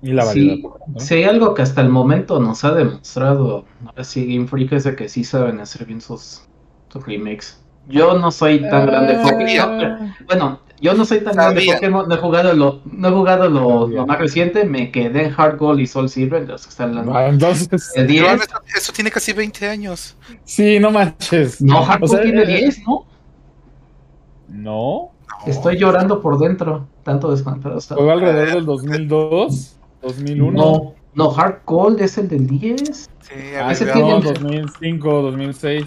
[SPEAKER 1] Y la variedad.
[SPEAKER 4] Sí,
[SPEAKER 1] ¿no?
[SPEAKER 4] Si hay algo que hasta el momento nos ha demostrado, ahora sí Game Freak es de que sí saben hacer bien sus, sus remakes. Yo no soy tan grande
[SPEAKER 1] Ah,
[SPEAKER 4] Pokémon. Bueno, yo no soy tan grande. Pokémon, no he jugado lo, no he jugado lo, más reciente, me quedé en Hard Gold y Soul Silver, los que están hablando.
[SPEAKER 1] Ah, Entonces,
[SPEAKER 4] ¿De 10?
[SPEAKER 3] Iván, eso, eso tiene casi 20 años.
[SPEAKER 1] sí, no manches.
[SPEAKER 4] No, Hard
[SPEAKER 1] O
[SPEAKER 4] Gold
[SPEAKER 1] sea,
[SPEAKER 4] tiene
[SPEAKER 1] eh,
[SPEAKER 4] 10, ¿no?
[SPEAKER 1] No,
[SPEAKER 4] Estoy llorando por dentro, tanto descontado está.
[SPEAKER 1] fue alrededor del 2002, 2001.
[SPEAKER 4] No, no, Hard Gold es el del 10.
[SPEAKER 3] Sí,
[SPEAKER 1] Ah,
[SPEAKER 3] a
[SPEAKER 4] ese
[SPEAKER 3] ver,
[SPEAKER 4] tiene-
[SPEAKER 1] no,
[SPEAKER 3] veamos.
[SPEAKER 1] 2005, 2006.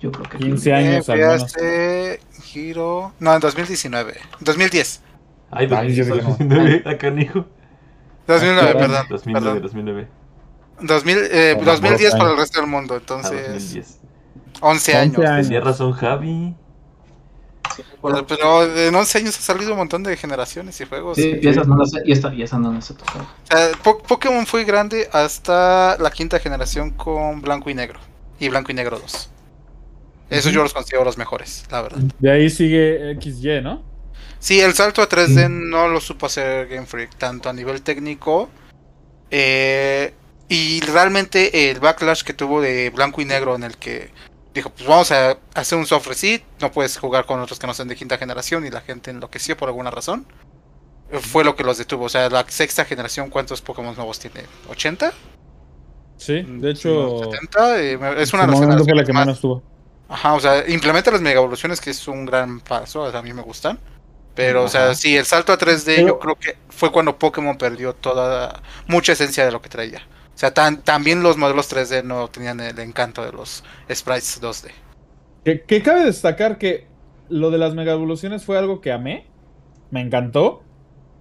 [SPEAKER 4] Yo creo que
[SPEAKER 1] 15
[SPEAKER 4] tiene.
[SPEAKER 1] años
[SPEAKER 3] Eh,
[SPEAKER 1] al menos.
[SPEAKER 3] hace Giro. No, en 2019. 2010.
[SPEAKER 2] Ay,
[SPEAKER 1] Ay, yo dije, no.
[SPEAKER 2] 2009, acá, hijo.
[SPEAKER 3] 2009,
[SPEAKER 1] Ah,
[SPEAKER 3] perdón.
[SPEAKER 2] 2009,
[SPEAKER 3] perdón.
[SPEAKER 2] 2009.
[SPEAKER 3] 2000, eh,
[SPEAKER 1] Como
[SPEAKER 3] 2010
[SPEAKER 1] dos
[SPEAKER 3] para el
[SPEAKER 1] años.
[SPEAKER 3] resto del mundo,
[SPEAKER 2] Ah,
[SPEAKER 3] entonces
[SPEAKER 2] 2010.
[SPEAKER 3] 11 años.
[SPEAKER 1] 11 años.
[SPEAKER 2] Tenía razón, Javi.
[SPEAKER 3] Pero, pero en 11 años ha salido un montón de generaciones y juegos.
[SPEAKER 4] Sí, y esas no las y esta, y esa no las he tocado.
[SPEAKER 3] O sea, Po- Pokémon fue grande hasta la quinta generación con Blanco y Negro. Y Blanco y Negro 2. Esos
[SPEAKER 1] Ujú.
[SPEAKER 3] yo los considero los mejores, la verdad.
[SPEAKER 1] De ahí sigue XY, ¿no?
[SPEAKER 3] Sí, el salto a 3D
[SPEAKER 4] Sí.
[SPEAKER 3] no lo supo hacer Game Freak, tanto a nivel técnico. eh, y realmente el backlash que tuvo de blanco y negro en el que dijo, pues vamos a hacer un soft reset, no puedes jugar con otros que no sean de quinta generación y la gente enloqueció por alguna razón. Fue lo que los detuvo. O sea, la sexta generación, ¿cuántos Pokémon nuevos tiene? ¿80?
[SPEAKER 1] Sí, de hecho,
[SPEAKER 3] ¿70? Eh, es una
[SPEAKER 1] fue la que
[SPEAKER 3] más-
[SPEAKER 1] menos tuvo.
[SPEAKER 3] Ajá, o sea, implementa las mega evoluciones, que es un gran paso, a mí me gustan. Pero, o sea, sí, el salto a 3D
[SPEAKER 1] Pero-
[SPEAKER 3] yo creo que fue cuando Pokémon perdió toda, mucha esencia de lo que traía. O sea, tan, también los modelos 3D no tenían el encanto de los sprites 2D.
[SPEAKER 1] Que, que cabe destacar que lo de las mega evoluciones fue algo que amé, me encantó,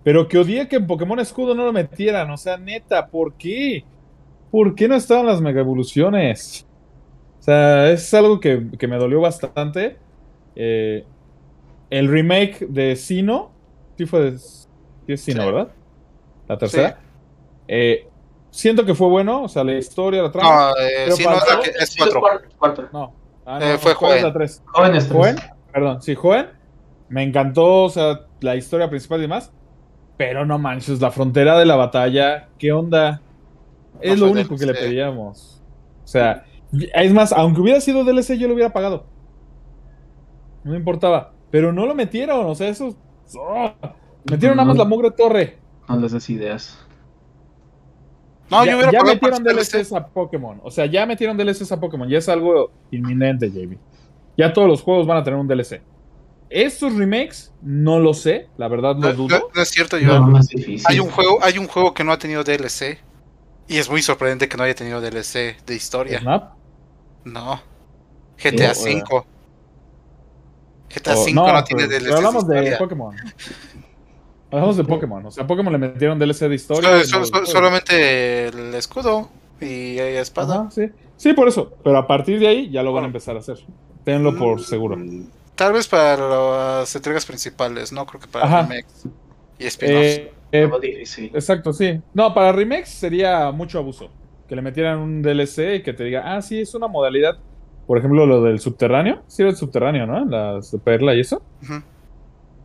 [SPEAKER 1] pero que odié que en Pokémon Escudo no lo metieran. O sea, neta, ¿por qué? ¿Por qué no estaban las mega evoluciones? O sea, es algo que, que me dolió bastante. Eh, el remake de Sino, sí fue de sí es Sino,
[SPEAKER 3] Sí.
[SPEAKER 1] ¿verdad? La tercera. Eh, siento que fue bueno, o sea, la historia, la trama.
[SPEAKER 3] No, eh, sí, no es, la que- es
[SPEAKER 4] Sí, es
[SPEAKER 3] 4.
[SPEAKER 4] cuarto, cuarto.
[SPEAKER 1] No. Ah,
[SPEAKER 3] Eh,
[SPEAKER 1] no,
[SPEAKER 3] fue
[SPEAKER 1] ¿cuál es
[SPEAKER 3] Joven.
[SPEAKER 1] la tres?
[SPEAKER 4] Jóvenes tres.
[SPEAKER 1] Joven, perdón, sí, Joven. Me encantó, o sea, la historia principal y demás. Pero no manches, la frontera de la batalla, ¿qué onda? Es
[SPEAKER 3] No
[SPEAKER 1] lo
[SPEAKER 3] fue
[SPEAKER 1] único que le pedíamos. O sea, es más, aunque hubiera sido DLC, yo lo hubiera pagado. No me importaba. Pero no lo metieron, o sea, eso. ¡oh! Metieron nada más la mugre torre.
[SPEAKER 4] No les des ideas.
[SPEAKER 3] No,
[SPEAKER 1] ya
[SPEAKER 3] yo hubiera
[SPEAKER 1] ya metieron DLCs a Pokémon. O sea, ya metieron DLCs a Pokémon. Ya es algo inminente, JB. Ya todos los juegos van a tener un DLC. Estos remakes, no lo sé. La verdad, lo
[SPEAKER 3] No,
[SPEAKER 1] dudo.
[SPEAKER 3] no- no es cierto,
[SPEAKER 4] No,
[SPEAKER 3] yo.
[SPEAKER 4] difícil.
[SPEAKER 3] Hay un juego, hay un juego que no ha tenido DLC. Y es muy sorprendente que no haya tenido DLC de historia.
[SPEAKER 1] Snap.
[SPEAKER 3] No. GTA V. GTA V no,
[SPEAKER 1] no,
[SPEAKER 3] tiene
[SPEAKER 1] pero-
[SPEAKER 3] DLC.
[SPEAKER 1] pero hablamos de
[SPEAKER 3] historia.
[SPEAKER 1] Pokémon. Hablamos de Pokémon. O sea, a Pokémon le metieron DLC de historia. No-
[SPEAKER 3] solo- solamente el escudo y hay espada.
[SPEAKER 1] Ajá, sí. sí, por eso. Pero a partir de ahí ya lo van a empezar a hacer. Tenlo por seguro.
[SPEAKER 3] Mm, Tal vez para las entregas principales, no creo que para
[SPEAKER 1] Ajá.
[SPEAKER 3] remakes y spin-offs.
[SPEAKER 1] Eh, eh, exacto, sí. No, para remakes sería mucho abuso. Que le metieran un DLC y que te diga, ah, sí, es una modalidad. Por ejemplo, lo del subterráneo. Sí, era el subterráneo, ¿no? Las de Perla y eso.
[SPEAKER 3] Ujú.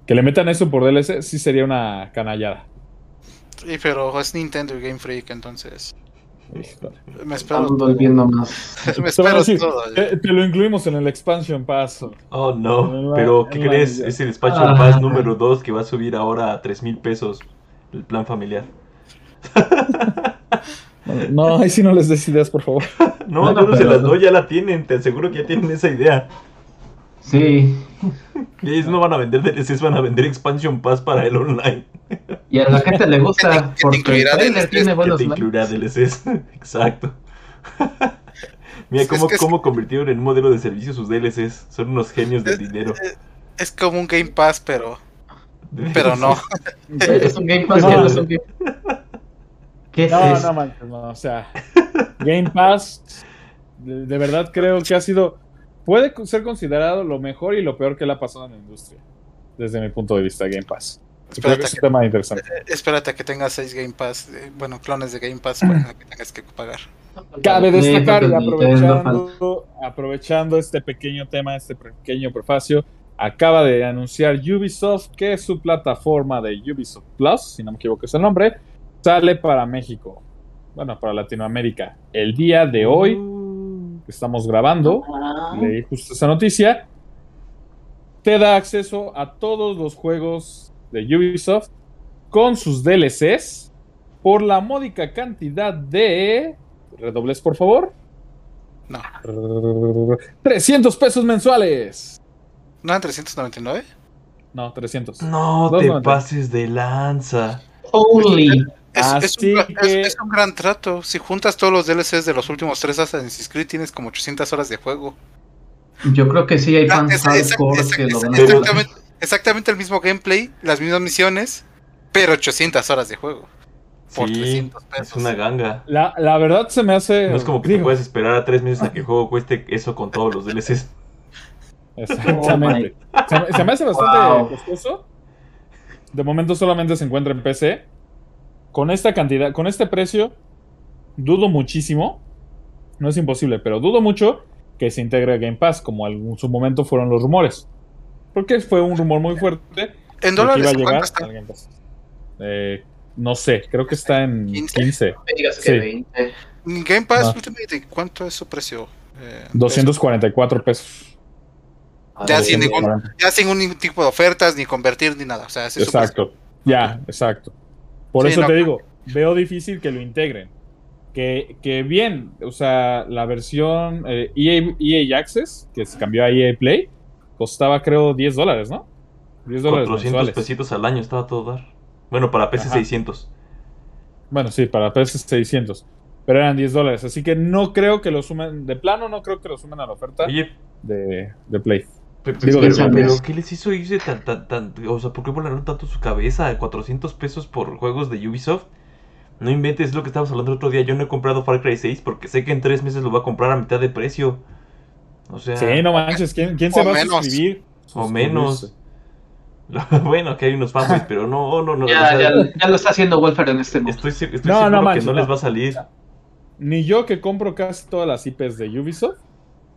[SPEAKER 1] Que le metan eso por DLC, sí sería una canallada.
[SPEAKER 3] Sí, pero es Nintendo y Game Freak, entonces
[SPEAKER 1] Híjole.
[SPEAKER 3] me espero
[SPEAKER 4] Estamos
[SPEAKER 3] todo.
[SPEAKER 4] volviendo más.
[SPEAKER 3] me espero
[SPEAKER 1] decir,
[SPEAKER 3] todo.
[SPEAKER 1] "Eh, te lo incluimos en el expansion pass.
[SPEAKER 2] Oh, no.
[SPEAKER 1] La-
[SPEAKER 2] Pero, ¿qué crees? Es el Expansion
[SPEAKER 4] Ah.
[SPEAKER 2] Pass número 2 que va a subir ahora a 3 mil pesos. El plan familiar.
[SPEAKER 1] No, ahí sí no les des ideas, por favor.
[SPEAKER 2] No, yo no se las doy, ya la tienen. Te aseguro que ya tienen esa idea.
[SPEAKER 4] Sí.
[SPEAKER 2] Y ellos no van a vender DLCs, van a vender Expansion Pass para el online.
[SPEAKER 4] Y a la gente le gusta
[SPEAKER 3] Que te- que te incluirá DLCs,
[SPEAKER 4] tiene
[SPEAKER 2] Que te incluirá DLCs. Exacto. Mira
[SPEAKER 3] Es
[SPEAKER 2] cómo,
[SPEAKER 3] que es-
[SPEAKER 2] cómo convirtieron en un modelo de servicio sus DLCs. Son unos genios del
[SPEAKER 3] Es-
[SPEAKER 2] dinero.
[SPEAKER 3] Es como un Game Pass, pero pero no.
[SPEAKER 4] Es un Game Pass que no es un Game ¿Qué es
[SPEAKER 1] No,
[SPEAKER 4] eso?
[SPEAKER 1] no manches, no. O sea, Game Pass, de, de verdad creo que ha sido. Puede ser considerado lo mejor y lo peor que le ha pasado en la industria. Desde mi punto de vista, Game Pass. Creo que
[SPEAKER 3] Espérate,
[SPEAKER 1] es un
[SPEAKER 3] que,
[SPEAKER 1] tema interesante.
[SPEAKER 3] espérate a que tengas 6 Game Pass, eh, bueno, clones de Game Pass para que tengas que pagar.
[SPEAKER 1] Cabe destacar, y aprovechando, aprovechando este pequeño tema, este pequeño prefacio, acaba de anunciar Ubisoft que su plataforma de Ubisoft Plus, si no me equivoco es el nombre, sale para México. Bueno, para Latinoamérica. El día de hoy
[SPEAKER 2] Uh,
[SPEAKER 1] que estamos grabando,
[SPEAKER 4] Ah,
[SPEAKER 1] leí justo esa noticia, te da acceso a todos los juegos de Ubisoft con sus DLCs por la módica cantidad de... Redobles, por favor.
[SPEAKER 3] No.
[SPEAKER 1] 300 pesos mensuales.
[SPEAKER 3] ¿No eran 399?
[SPEAKER 1] No, 300.
[SPEAKER 2] No te pases de lanza.
[SPEAKER 4] Holy.
[SPEAKER 3] Es, un, gra- es-
[SPEAKER 1] que-
[SPEAKER 3] es un gran trato. Si juntas todos los DLCs de los últimos tres Assassin's Creed, tienes como 800 horas de juego.
[SPEAKER 4] Yo creo que sí hay
[SPEAKER 3] Ah,
[SPEAKER 4] fans
[SPEAKER 3] es- exact-
[SPEAKER 4] hardcore
[SPEAKER 3] exact-
[SPEAKER 4] que lo van a
[SPEAKER 3] exact-
[SPEAKER 4] jugar.
[SPEAKER 3] exactamente, exactamente el mismo gameplay, las mismas misiones, pero 800 horas de juego. Por
[SPEAKER 2] Sí,
[SPEAKER 3] 300 pesos.
[SPEAKER 2] es una ganga.
[SPEAKER 1] La, la verdad se me hace...
[SPEAKER 2] No es como que te puedes esperar a tres meses a que el juego cueste eso con todos los DLCs.
[SPEAKER 1] Exactamente. se, me- se me hace bastante
[SPEAKER 4] Wow.
[SPEAKER 1] costoso. De momento solamente se encuentra en PC. Con esta cantidad, con este precio, dudo muchísimo. No es imposible, pero dudo mucho que se integre a Game Pass, como en su momento fueron los rumores. Porque fue un rumor muy fuerte.
[SPEAKER 3] En dólares,
[SPEAKER 1] iba a
[SPEAKER 3] ¿en
[SPEAKER 1] llegar
[SPEAKER 3] ¿cuánto está?
[SPEAKER 1] al Game Pass. Eh, no sé, creo que está en
[SPEAKER 3] 15.
[SPEAKER 1] 15.
[SPEAKER 4] Me digas que
[SPEAKER 1] Sí.
[SPEAKER 4] 20.
[SPEAKER 3] En Game Pass
[SPEAKER 1] No.
[SPEAKER 3] Ultimate, ¿cuánto es su precio? Eh,
[SPEAKER 1] 244 pesos.
[SPEAKER 3] Ya
[SPEAKER 4] Ah,
[SPEAKER 3] sin
[SPEAKER 4] sí,
[SPEAKER 3] ningún-. Ya sin ningún tipo de ofertas, ni convertir, ni nada. O sea, ese es su
[SPEAKER 1] Exacto. Ya, exacto. Por
[SPEAKER 3] Sí,
[SPEAKER 1] eso
[SPEAKER 3] no.
[SPEAKER 1] te digo, veo difícil que lo integren. Que, que bien, o sea, la versión eh, EA, EA Access, que se cambió a EA Play, costaba creo 10 dólares, ¿no? 10 dólares
[SPEAKER 2] 400
[SPEAKER 1] mensuales.
[SPEAKER 2] pesitos al año estaba todo dar. Bueno, para PC
[SPEAKER 1] Ajá.
[SPEAKER 2] 600.
[SPEAKER 1] Bueno, sí, para PS 600. Pero eran 10 dólares. Así que no creo que lo sumen, de plano no creo que lo sumen a la oferta
[SPEAKER 2] Oye,
[SPEAKER 1] de, de Play. Digo,
[SPEAKER 2] pero, ¿qué les hizo irse tan, tan, tan, o sea, ¿por qué volaron tanto su cabeza? 400 pesos por juegos de Ubisoft. No inventes, es lo que estábamos hablando el otro día. Yo no he comprado Far Cry 6 porque sé que en tres meses lo va a comprar a mitad de precio. O sea,
[SPEAKER 1] Sí, no manches, ¿quién, quién se va
[SPEAKER 3] menos.
[SPEAKER 1] a suscribir?
[SPEAKER 2] o menos. bueno, que hay unos fanboys, pero no, no, no. o
[SPEAKER 4] Ya,
[SPEAKER 2] sea,
[SPEAKER 4] ya, ya lo está haciendo Wolfer en este momento.
[SPEAKER 2] Estoy, estoy
[SPEAKER 1] No, no
[SPEAKER 2] seguro
[SPEAKER 1] manches,
[SPEAKER 2] que no,
[SPEAKER 1] no.
[SPEAKER 2] les va a salir.
[SPEAKER 1] Ni yo que compro casi todas las IPs de Ubisoft,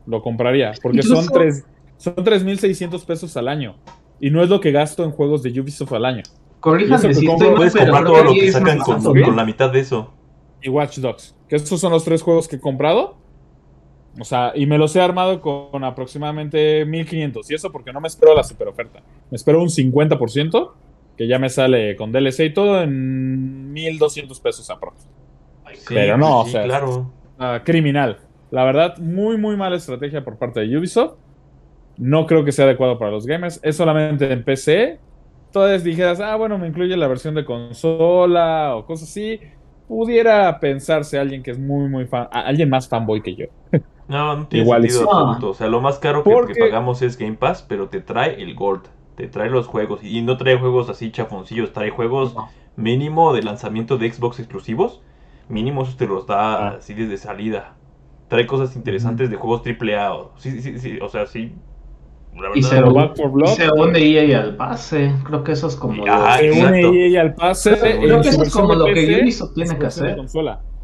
[SPEAKER 1] lo compraría. Porque
[SPEAKER 4] Incluso-
[SPEAKER 1] son tres son 3.600 pesos al año. Y no es lo que gasto en juegos de Ubisoft al año.
[SPEAKER 4] Corríjame si
[SPEAKER 1] compro-
[SPEAKER 4] estoy
[SPEAKER 2] Puedes comprar todo lo que sacan con, con la mitad de eso.
[SPEAKER 1] Y Watch Dogs. Que estos son los tres juegos que he comprado. O sea, y me los he armado con aproximadamente 1.500. Y eso porque no me espero la super oferta. Me espero un 50%, que ya me sale con DLC y todo en 1.200 pesos aprox.
[SPEAKER 2] Sí,
[SPEAKER 1] Pero no, o sea,
[SPEAKER 2] claro.
[SPEAKER 1] Ah, criminal. La verdad, muy, muy mala estrategia por parte de Ubisoft. No creo que sea adecuado para los gamers. Es solamente en PC. Todas dijeras, ah, bueno, me incluye la versión de consola o cosas así. Pudiera pensarse alguien que es muy, muy fan, alguien más fanboy que yo.
[SPEAKER 2] No, no tiene
[SPEAKER 1] Igual
[SPEAKER 2] sentido absoluto. O sea, lo más caro que,
[SPEAKER 1] Porque-
[SPEAKER 2] que pagamos es Game Pass, pero te trae el Gold. Te trae los juegos. Y no trae juegos así chafoncillos. Trae juegos
[SPEAKER 4] No.
[SPEAKER 2] mínimo de lanzamiento de Xbox exclusivos. Mínimo eso te los da
[SPEAKER 1] Ah.
[SPEAKER 2] así desde salida. Trae cosas interesantes de juegos AAA. o- Sí, sí, sí. O sea, sí. La
[SPEAKER 4] Y se,
[SPEAKER 1] Pero
[SPEAKER 4] une-
[SPEAKER 1] Back 4 Blood,
[SPEAKER 4] y se une EA al pase. Creo que eso es como.
[SPEAKER 2] Y-
[SPEAKER 4] lo-
[SPEAKER 2] ah,
[SPEAKER 1] se
[SPEAKER 2] exacto.
[SPEAKER 1] une EA al pase.
[SPEAKER 4] Creo que eso es como lo que Ubisoft
[SPEAKER 1] en
[SPEAKER 4] tiene que hacer.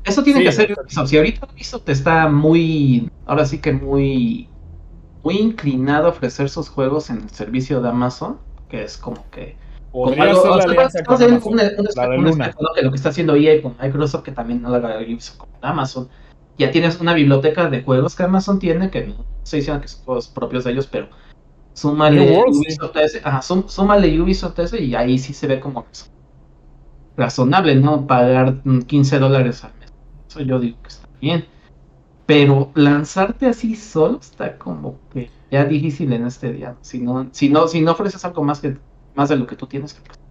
[SPEAKER 4] Eso tiene
[SPEAKER 1] Sí,
[SPEAKER 4] que hacer. Ubisoft. Si ahorita Ubisoft está muy. Ahora sí que muy. Muy inclinado a ofrecer sus juegos en el servicio de Amazon. Que es como que.
[SPEAKER 1] Podría
[SPEAKER 4] algo-
[SPEAKER 1] ser la alianza con Amazon, la
[SPEAKER 4] que lo que está haciendo EA con Microsoft, que también no lo haga Ubisoft con Amazon. Ya tienes una biblioteca de juegos que Amazon tiene, que no estoy diciendo que son juegos propios de ellos, pero súmale
[SPEAKER 1] New World, sí.
[SPEAKER 4] Ubisoft ese, ajá, sum- súmale Ubisoft ese y ahí sí se ve como razonable, ¿no? Pagar mm, 15 dólares al mes. Eso yo digo que está bien. Pero lanzarte así solo está como que ya difícil en este día. Si no, si no, si no ofreces algo más que más de lo que tú tienes que ofrecer.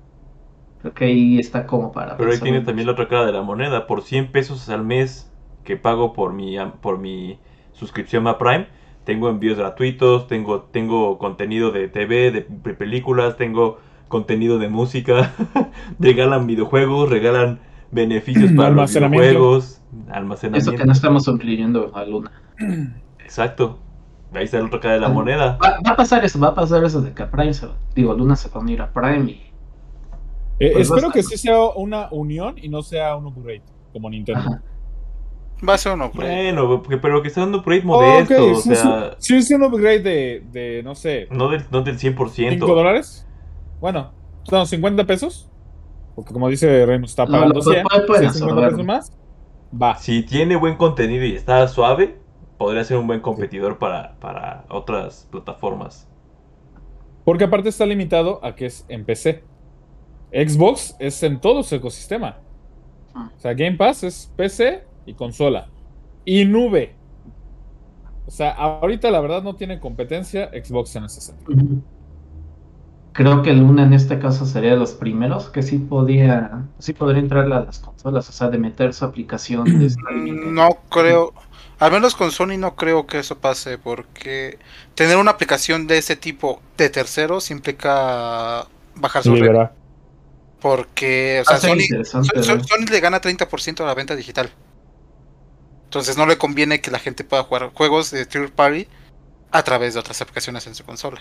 [SPEAKER 4] Creo que ahí está como para
[SPEAKER 2] Pero ahí tiene también la otra cara de la moneda. Por 100 pesos al mes que pago por mi, am- por mi suscripción a Prime, tengo envíos gratuitos, tengo, tengo contenido de TV, de pe- películas, tengo contenido de música, regalan videojuegos, regalan beneficios para los
[SPEAKER 1] Almacenamiento.
[SPEAKER 2] videojuegos,
[SPEAKER 4] Eso que
[SPEAKER 2] almacenamiento.
[SPEAKER 4] no estamos incluyendo a Luna.
[SPEAKER 2] Exacto. Ahí está el otro cara de la
[SPEAKER 4] Ah.
[SPEAKER 2] moneda.
[SPEAKER 4] Va, va a pasar eso, va a pasar eso de que a Prime se va- Digo, Luna se va a unir a Prime y.
[SPEAKER 1] Eh,
[SPEAKER 4] Pues
[SPEAKER 1] espero que sí sea una unión y no sea un upgrade, como Nintendo.
[SPEAKER 4] Ajá.
[SPEAKER 3] Va a ser un upgrade.
[SPEAKER 2] Bueno, pero que está dando upgrade
[SPEAKER 1] Oh,
[SPEAKER 2] modesto,
[SPEAKER 1] ok,
[SPEAKER 2] o
[SPEAKER 1] sí,
[SPEAKER 2] sea,
[SPEAKER 1] sí, sí es un upgrade de, de, no sé,
[SPEAKER 2] no del, no del 100%.
[SPEAKER 1] 5 dólares. Bueno, son 50 pesos. Porque como dice Remus, está pagando
[SPEAKER 4] lo-
[SPEAKER 1] 100.
[SPEAKER 4] pueden- pueden
[SPEAKER 1] 150 pesos más. Va.
[SPEAKER 2] Si tiene buen contenido y está suave, podría ser un buen competidor para, para otras plataformas.
[SPEAKER 1] Porque aparte está limitado a que es en PC. Xbox es en todo su ecosistema.
[SPEAKER 4] Ah.
[SPEAKER 1] O sea, Game Pass es PC y consola. Y nube. O sea, ahorita la verdad no tiene competencia Xbox en ese sentido.
[SPEAKER 4] Creo que Luna en este caso sería de los primeros que sí podía, sí podría entrar a las consolas, o sea, de meter su aplicación de streaming.
[SPEAKER 3] No creo, al menos con Sony no creo que eso pase, porque tener una aplicación de ese tipo de terceros implica bajar su. Porque, o
[SPEAKER 4] Va a
[SPEAKER 3] sea,
[SPEAKER 4] ser
[SPEAKER 3] Sony, Sony-. Sony le gana 30% a la venta digital. Entonces no le conviene que la gente pueda jugar juegos de third party a través de otras aplicaciones en su consola.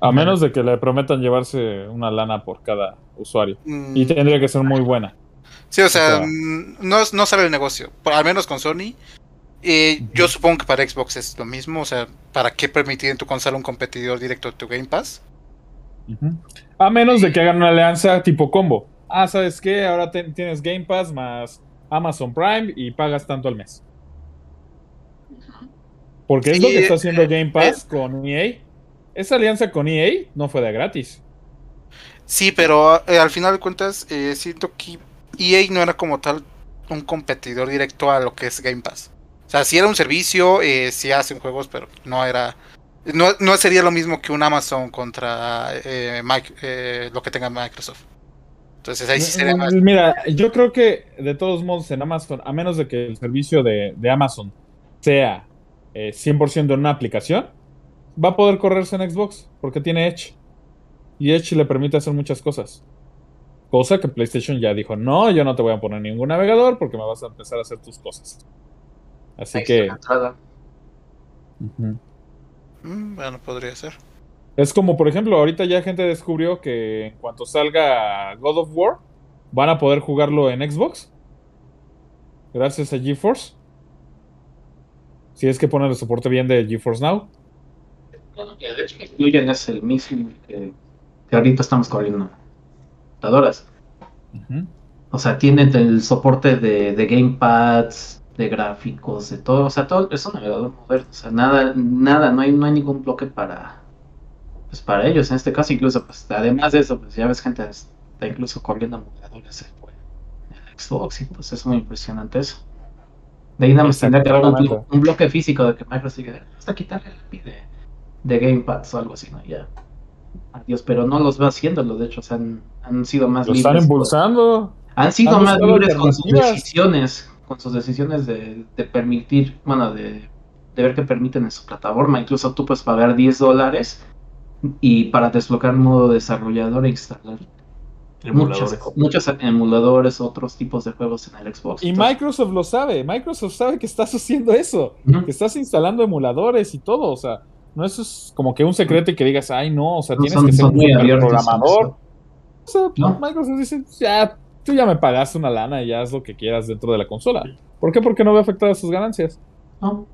[SPEAKER 1] A menos de que le prometan llevarse una lana por cada usuario.
[SPEAKER 3] Mm,
[SPEAKER 1] Y tendría que ser muy buena.
[SPEAKER 3] Sí, o sea,
[SPEAKER 1] O sea-
[SPEAKER 3] mm, no, no sale el negocio, al menos con Sony. Eh, Yo supongo que para Xbox es lo mismo, o sea, ¿para qué permitir en tu consola un competidor directo de tu Game Pass?
[SPEAKER 1] A menos de que hagan una alianza tipo combo. Ah, ¿sabes qué? Ahora te- tienes Game Pass más Amazon Prime y pagas tanto al mes. Porque es lo que está haciendo
[SPEAKER 3] eh,
[SPEAKER 1] Game Pass con EA. Esa alianza con EA no fue de gratis.
[SPEAKER 3] Sí, pero eh, al final de cuentas eh, siento que EA no era como tal un competidor directo a lo que es Game Pass. O sea, sí era un servicio, eh, sí hacen juegos, pero no era... No, no sería lo mismo que un Amazon contra lo que tenga Microsoft. Entonces ahí sí sería más...
[SPEAKER 1] Mira, yo creo que de todos modos en Amazon, a menos de que el servicio de, de Amazon sea eh, 100% en una aplicación, va a poder correrse en Xbox porque tiene Edge. Y Edge le permite hacer muchas cosas. Cosa que PlayStation ya dijo, no, yo no te voy a poner ningún navegador porque me vas a empezar a hacer tus cosas. Así
[SPEAKER 4] Ahí
[SPEAKER 1] que...
[SPEAKER 4] entrada.
[SPEAKER 1] ujú.
[SPEAKER 3] Mm, bueno, podría ser.
[SPEAKER 1] Es como, por ejemplo, ahorita ya gente descubrió que en cuanto salga God of War, van a poder jugarlo en Xbox. Gracias a GeForce. Si es que ponen el soporte bien de GeForce Now.
[SPEAKER 4] El hecho que incluyen es el mismo que, que ahorita estamos corriendo computadoras. O sea, tienen el soporte de, de gamepads, de gráficos, de todo. O sea, todo es un navegador moderno. O sea, nada, nada, no hay, no hay ningún bloque para, pues para ellos. En este caso, incluso, pues además de eso, pues ya ves gente está incluso corriendo emuladores en el Xbox y pues es muy impresionante eso. De ahí nada más tendría que haber un, blo- un bloque físico de que Microsoft diga, hasta quitarle el API de, de gamepads o algo así, ¿no? Ya. Adiós, pero no los va haciéndolo, de hecho, o sea, han, han sido más
[SPEAKER 1] Lo están
[SPEAKER 4] libres.
[SPEAKER 1] impulsando.
[SPEAKER 4] Han sido
[SPEAKER 1] Han
[SPEAKER 4] más libres con sus decisiones, con sus decisiones de, de permitir, bueno, de, de ver qué permiten en su plataforma. Incluso tú puedes pagar 10 dólares y para desbloquear modo desarrollador e instalar muchos,
[SPEAKER 2] Emuladores.
[SPEAKER 4] muchos emuladores, otros tipos de juegos en el Xbox.
[SPEAKER 1] Y
[SPEAKER 4] Entonces,
[SPEAKER 1] Microsoft lo sabe. Microsoft sabe que estás haciendo eso. Que estás instalando emuladores y todo. O sea, no eso es como que un secreto y que digas, ay, no, o sea,
[SPEAKER 4] No,
[SPEAKER 1] tienes
[SPEAKER 4] son-
[SPEAKER 1] que ser
[SPEAKER 4] son
[SPEAKER 1] un programador. O sea,
[SPEAKER 4] No.
[SPEAKER 1] Microsoft dice, ya, tú ya me pagaste una lana y ya haz lo que quieras dentro de la consola. ¿Por qué? Porque no va a afectar a sus ganancias.
[SPEAKER 4] No,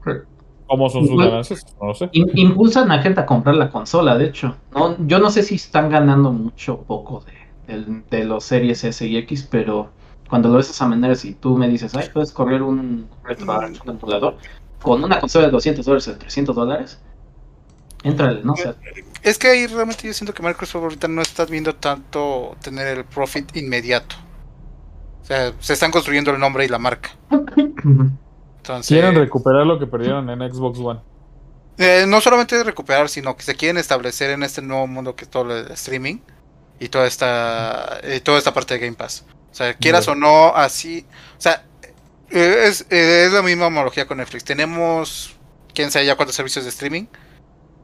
[SPEAKER 1] ¿Cómo son sus
[SPEAKER 4] Igual-
[SPEAKER 1] ganancias? No lo sé.
[SPEAKER 4] im- impulsan a gente a comprar la consola, de hecho. No, yo no sé si están ganando mucho o poco de, los series S y X, pero cuando lo ves a maneras y tú me dices, ay, puedes correr un emulador, con una consola de 200 dólares o de 300 dólares, entrale, ¿no? O sea,
[SPEAKER 3] Es que ahí realmente yo siento que Microsoft ahorita no está viendo tanto tener el profit inmediato. O sea, se están construyendo el nombre y la marca. Entonces,
[SPEAKER 1] Quieren recuperar lo que perdieron en Xbox One.
[SPEAKER 3] eh, no solamente recuperar, sino que se quieren establecer en este nuevo mundo que es todo el streaming y toda esta, toda esta parte de Game Pass. O sea, quieras o no, así. O sea, eh, es, eh, es la misma homología con Netflix. Tenemos, quién sabe ya cuántos servicios de streaming,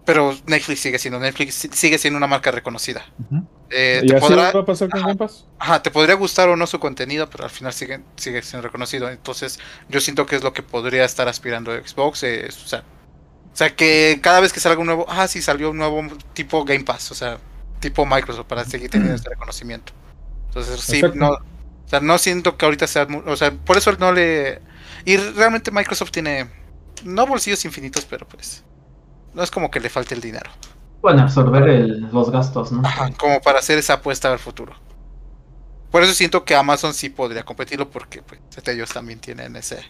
[SPEAKER 3] pero Netflix sigue siendo Netflix, si- sigue siendo una marca reconocida.
[SPEAKER 1] Ujú.
[SPEAKER 3] Eh,
[SPEAKER 1] ¿Y
[SPEAKER 3] te,
[SPEAKER 1] así
[SPEAKER 3] podrá,
[SPEAKER 1] va a pasar con Game Pass?
[SPEAKER 3] ajá, te podría gustar o no su contenido, pero al final sigue, sigue siendo reconocido. Entonces, yo siento que es lo que podría estar aspirando Xbox. eh, o, sea, o sea, que cada vez que salga un nuevo, ah, sí, salió un nuevo tipo Game Pass, o sea, tipo Microsoft, para seguir teniendo este reconocimiento. Entonces, sí,
[SPEAKER 1] Exacto.
[SPEAKER 3] no, o sea, no siento que ahorita sea, o sea, por eso no le... Y realmente Microsoft tiene, no bolsillos infinitos, pero pues, no es como que le falte el dinero.
[SPEAKER 4] Bueno, absorber el- los gastos, ¿no?
[SPEAKER 3] Ajá, como para hacer esa apuesta al futuro. Por eso siento que Amazon sí podría competirlo porque pues, ellos también tienen ese...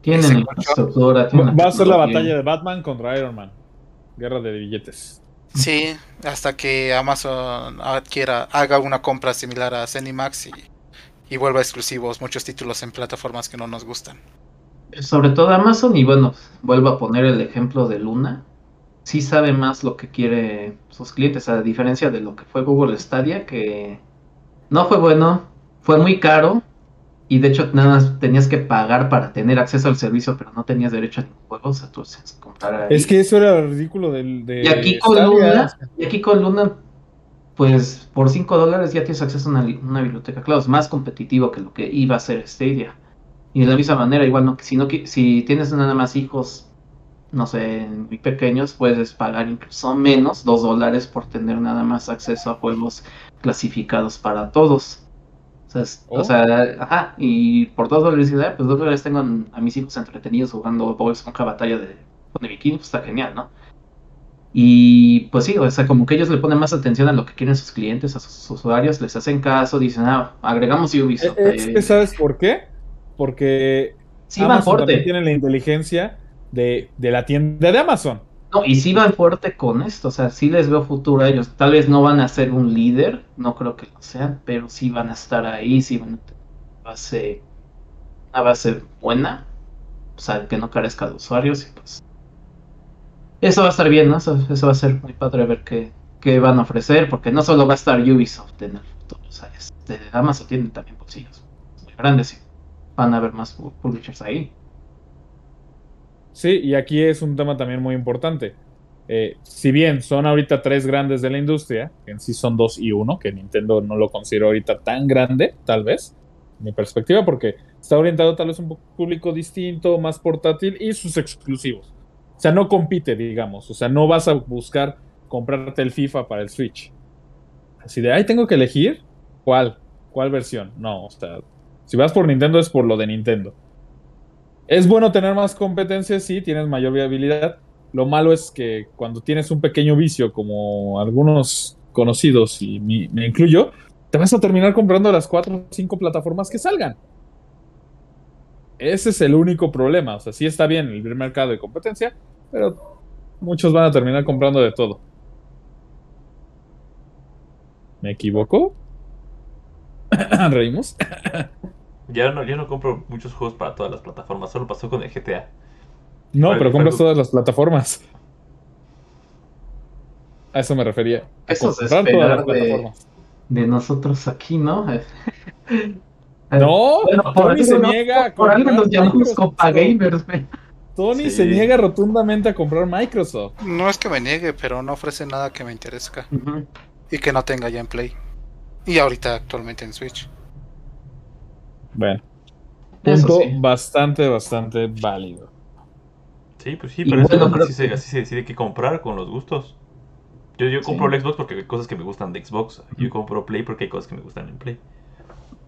[SPEAKER 4] Tienen
[SPEAKER 3] Ese
[SPEAKER 4] la infraestructura, tienen
[SPEAKER 1] Va a ser la batalla de Batman contra Iron Man. Guerra de billetes.
[SPEAKER 3] Sí, hasta que Amazon adquiera, haga una compra similar a Zenimax y, y vuelva exclusivos muchos títulos en plataformas que no nos gustan.
[SPEAKER 4] Sobre todo Amazon, y bueno, vuelvo a poner el ejemplo de Luna. Sí sabe más lo que quiere sus clientes, a diferencia de lo que fue Google Stadia, que no fue bueno, fue muy caro, y de hecho nada más tenías que pagar para tener acceso al servicio, pero no tenías derecho a ningún juego, o sea, tú comprar ahí.
[SPEAKER 1] Es que eso era lo ridículo del, de
[SPEAKER 4] Y aquí con
[SPEAKER 1] Stadia.
[SPEAKER 4] Luna, y aquí con Luna, pues por 5 dólares ya tienes acceso a una, li- una biblioteca. Claro, es más competitivo que lo que iba a ser Stadia. Y de la misma manera, igual, no, si, no, si tienes nada más hijos, no sé, muy pequeños, puedes pagar incluso menos, 2 dólares por tener nada más acceso a juegos clasificados para todos. O sea, es- o
[SPEAKER 1] Oh.
[SPEAKER 4] sea, ajá, y por 2 dólares, "Ah, pues 2 dólares tengo a mis hijos entretenidos jugando Bob Esponja Batalla de, de Bikini, pues está genial, ¿no? Y pues sí, o sea, como que ellos le ponen más atención a lo que quieren sus clientes, a sus usuarios, les hacen caso, dicen, ah, agregamos Ubisoft.
[SPEAKER 1] Eh, Es que, ¿sabes por qué? Porque
[SPEAKER 4] sí
[SPEAKER 1] Amazon también tiene la inteligencia de, de la tienda de Amazon.
[SPEAKER 4] No, y sí van fuerte con esto, o sea, sí les veo futuro a ellos. Tal vez no van a ser un líder, no creo que lo sean, pero sí van a estar ahí, sí van a tener una base, una base buena, o sea, que no carezca de usuarios y pues... Eso va a estar bien, ¿no? Eso, eso va a ser muy padre ver qué, qué van a ofrecer, porque no solo va a estar Ubisoft en el futuro, o sea, este, Amazon tiene también bolsillos muy grandes y van a haber más pu- publishers ahí.
[SPEAKER 1] Sí, y aquí es un tema también muy importante. Eh, si bien son ahorita tres grandes de la industria, en sí son dos y uno, que Nintendo no lo considero ahorita tan grande, tal vez, mi perspectiva, porque está orientado tal vez a un público distinto, más portátil y sus exclusivos. O sea, no compite, digamos. O sea, no vas a buscar comprarte el FIFA para el Switch. Así de, ay, tengo que elegir cuál, cuál versión. No, o sea, si vas por Nintendo es por lo de Nintendo. Es bueno tener más competencia, sí, tienes mayor viabilidad. Lo malo es que cuando tienes un pequeño vicio, como algunos conocidos, y me incluyo, te vas a terminar comprando las cuatro o cinco plataformas que salgan. Ese es el único problema. O sea, sí está bien el mercado de competencia, pero muchos van a terminar comprando de todo. ¿Me equivoco? ¿Reímos?
[SPEAKER 2] Ya no, yo no compro muchos juegos para todas las plataformas, solo pasó con el GTA.
[SPEAKER 1] No, pero compras
[SPEAKER 2] algo-
[SPEAKER 1] todas las plataformas. A eso me refería. a
[SPEAKER 4] Eso es
[SPEAKER 1] todas las
[SPEAKER 4] de- de nosotros aquí, ¿no?
[SPEAKER 1] No,
[SPEAKER 4] Bueno, por
[SPEAKER 1] Tony se
[SPEAKER 4] no-
[SPEAKER 1] niega a
[SPEAKER 4] por algo
[SPEAKER 1] comprar
[SPEAKER 4] nos llamamos. Copa Gamers, güey.
[SPEAKER 1] Tony
[SPEAKER 2] Sí.
[SPEAKER 1] se niega rotundamente a comprar Microsoft.
[SPEAKER 3] No es que me niegue, pero no ofrece nada que me interese y que no tenga ya en Play. Y ahorita actualmente en Switch.
[SPEAKER 1] Bueno, punto
[SPEAKER 4] sí.
[SPEAKER 1] bastante, bastante válido.
[SPEAKER 2] Sí, pues sí, pero
[SPEAKER 4] bueno, creo
[SPEAKER 2] así, se,
[SPEAKER 4] que-
[SPEAKER 2] así se decide qué comprar con los gustos. Yo, yo compro el Xbox porque hay cosas que me gustan de Xbox. Yo compro Play porque hay cosas que me gustan en Play.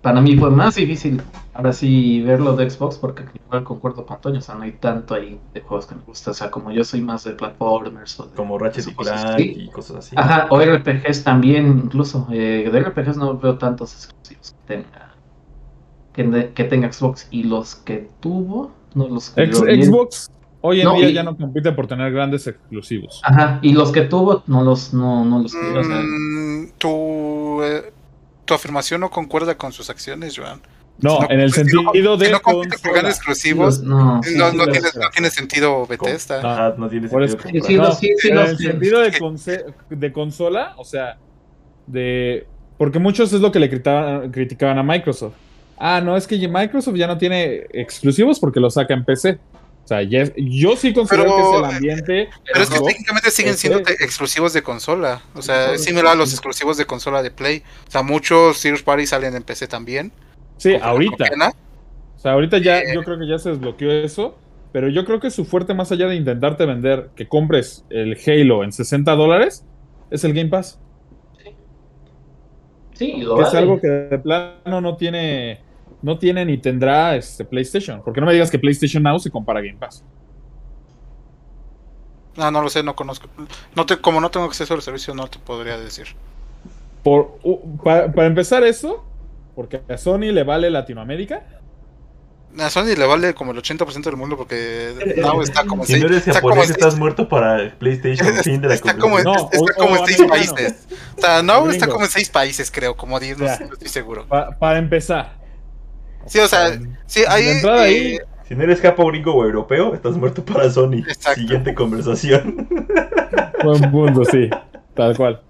[SPEAKER 4] Para mí fue más difícil ahora sí verlo de Xbox porque igual concuerdo con Toño, o sea, no hay tanto ahí de juegos que me gustan, o sea, como yo soy más de platformers o de,
[SPEAKER 2] Como Ratchet y Clank y cosas así.
[SPEAKER 4] Ajá, o RPGs también, incluso. Eh, de RPGs no veo tantos exclusivos que tenga, que, tenga Xbox. Y los que tuvo, no los
[SPEAKER 1] Ex-. Xbox hoy en
[SPEAKER 4] No,
[SPEAKER 1] día
[SPEAKER 4] y-
[SPEAKER 1] ya no compite por tener grandes exclusivos.
[SPEAKER 4] Ajá, y los que tuvo, no los, no, no los cuidó. o sea,
[SPEAKER 3] Mm, tu, eh, tu afirmación no concuerda con sus acciones, Joan.
[SPEAKER 1] No,
[SPEAKER 3] Si
[SPEAKER 1] en el
[SPEAKER 3] si no-
[SPEAKER 1] sentido de
[SPEAKER 3] si no compite por
[SPEAKER 1] consola.
[SPEAKER 3] grandes exclusivos,
[SPEAKER 4] no, sí,
[SPEAKER 3] no,
[SPEAKER 4] sí
[SPEAKER 3] no
[SPEAKER 4] los-
[SPEAKER 3] tiene, no tiene sentido Bethesda.
[SPEAKER 2] Ajá, no tiene sentido
[SPEAKER 1] eso-
[SPEAKER 4] Sí,
[SPEAKER 2] comprar.
[SPEAKER 4] sí,
[SPEAKER 1] No,
[SPEAKER 4] los- sí, sí,
[SPEAKER 1] en el sentido de consola, o sea, de porque muchos es lo que le criticaban, criticaban a Microsoft. Ah, no, es que Microsoft ya no tiene exclusivos porque lo saca en PC. O sea, ya yo sí considero
[SPEAKER 3] Pero-
[SPEAKER 1] que es el ambiente.
[SPEAKER 3] Pero es que técnicamente siguen siendo exclusivos de consola. O sea, es
[SPEAKER 1] Sí.
[SPEAKER 3] similar a los exclusivos de consola de Play. O sea, muchos Serious Party salen en PC también.
[SPEAKER 1] Sí, ahorita. O sea, ahorita ya,
[SPEAKER 3] Eh.
[SPEAKER 1] yo creo que ya se desbloqueó eso. Pero yo creo que su fuerte, más allá de intentarte vender que compres el Halo en 60 dólares, es el Game Pass.
[SPEAKER 4] Sí, lo
[SPEAKER 1] Que es
[SPEAKER 4] vale.
[SPEAKER 1] algo que de plano no tiene, no tiene ni tendrá este PlayStation. Porque no me digas que PlayStation Now se compara a Game Pass.
[SPEAKER 3] No, no lo sé, no conozco. No te, como no tengo acceso al servicio, no te podría decir.
[SPEAKER 1] Por, u- pa- para empezar eso, porque a Sony le vale Latinoamérica.
[SPEAKER 3] A Sony le vale como el 80% del mundo porque Now está como
[SPEAKER 2] Si
[SPEAKER 3] seis-
[SPEAKER 2] no eres
[SPEAKER 3] está como
[SPEAKER 2] japonés,
[SPEAKER 3] en
[SPEAKER 2] estás
[SPEAKER 3] seis-
[SPEAKER 2] muerto para PlayStation. Fin de la
[SPEAKER 3] está como, en-
[SPEAKER 2] conversación.
[SPEAKER 1] No,
[SPEAKER 3] está
[SPEAKER 1] o-
[SPEAKER 3] como
[SPEAKER 1] o
[SPEAKER 3] en seis países. O sea, Now está como en seis países, creo, como 10, no, estoy seguro.
[SPEAKER 1] Pa- para empezar.
[SPEAKER 3] Sí, o sea, sí, ahí.
[SPEAKER 1] de entrada ahí,
[SPEAKER 3] eh,
[SPEAKER 2] Si no eres japo, gringo o europeo, estás muerto para Sony.
[SPEAKER 3] Exacto.
[SPEAKER 2] Siguiente conversación.
[SPEAKER 1] buen mundo, sí. Tal cual.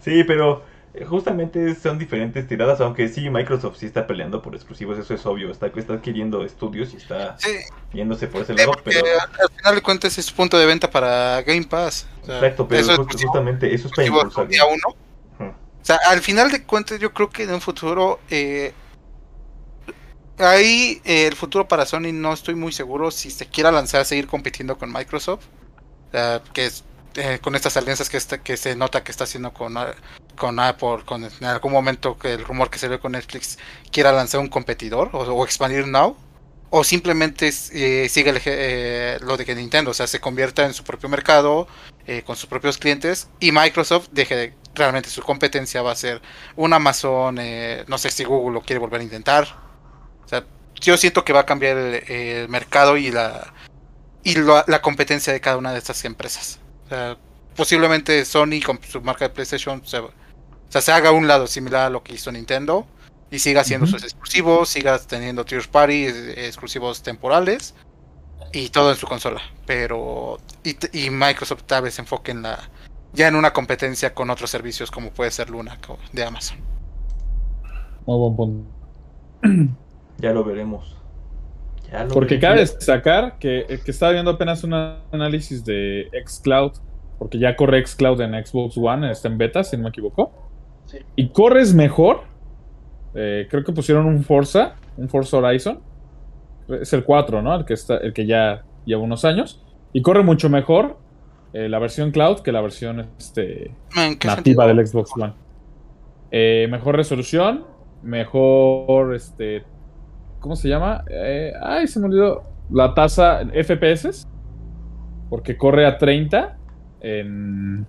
[SPEAKER 2] Sí, pero eh, justamente son diferentes tiradas, aunque sí, Microsoft sí está peleando por exclusivos, eso es obvio, está, está adquiriendo estudios y está
[SPEAKER 3] sí,
[SPEAKER 2] yéndose por ese
[SPEAKER 3] Sí,
[SPEAKER 2] lado, pero...
[SPEAKER 3] al final de cuentas es punto de venta para Game Pass. O sea,
[SPEAKER 2] Exacto, pero
[SPEAKER 3] eso es
[SPEAKER 2] justamente eso es para
[SPEAKER 3] exclusivo
[SPEAKER 2] impulsar.
[SPEAKER 3] día uno. O sea, al final de cuentas yo creo que en un futuro... eh, ahí eh, el futuro para Sony no estoy muy seguro si se quiera lanzar a seguir compitiendo con Microsoft. Sea, que es, eh, con estas alianzas que, está, que se nota que está haciendo con, ah, con Apple, con en algún momento que el rumor que se ve con Netflix quiera lanzar un competidor o, expandir Now. O simplemente eh, sigue el eh, lo de que Nintendo, o sea, se convierta en su propio mercado, eh, con sus propios clientes, y Microsoft deje de, realmente su competencia va a ser un Amazon, eh, no sé si Google lo quiere volver a intentar. Yo siento que va a cambiar el, el mercado y la y la, la competencia de cada una de estas empresas. O sea, posiblemente Sony con su marca de PlayStation se, o sea, se haga a un lado similar a lo que hizo Nintendo y siga haciendo sus exclusivos, siga teniendo Tier Party, exclusivos temporales y todo en su consola. Pero y, Microsoft tal vez se enfoque en la ya en una competencia con otros servicios como puede ser Luna de Amazon.
[SPEAKER 1] Muy buen punto.
[SPEAKER 2] Ya lo veremos. Ya lo
[SPEAKER 1] Porque
[SPEAKER 2] veremos.
[SPEAKER 1] cabe destacar que, que estaba viendo apenas un análisis de Xcloud, porque ya corre Xcloud en Xbox One, está en beta, si no me equivoco.
[SPEAKER 4] Sí.
[SPEAKER 1] Y corres mejor. eh, creo que pusieron un Forza, un Forza Horizon. Es el 4, ¿no? El que, está, el que ya lleva unos años. Y corre mucho mejor eh, la versión cloud que la versión este,
[SPEAKER 3] ¿En qué
[SPEAKER 1] nativa
[SPEAKER 3] sentido?
[SPEAKER 1] del Xbox One. Eh, mejor resolución, mejor este. ¿Cómo se llama? Eh, ay, se me olvidó. La tasa FPS. Porque corre a 30 en,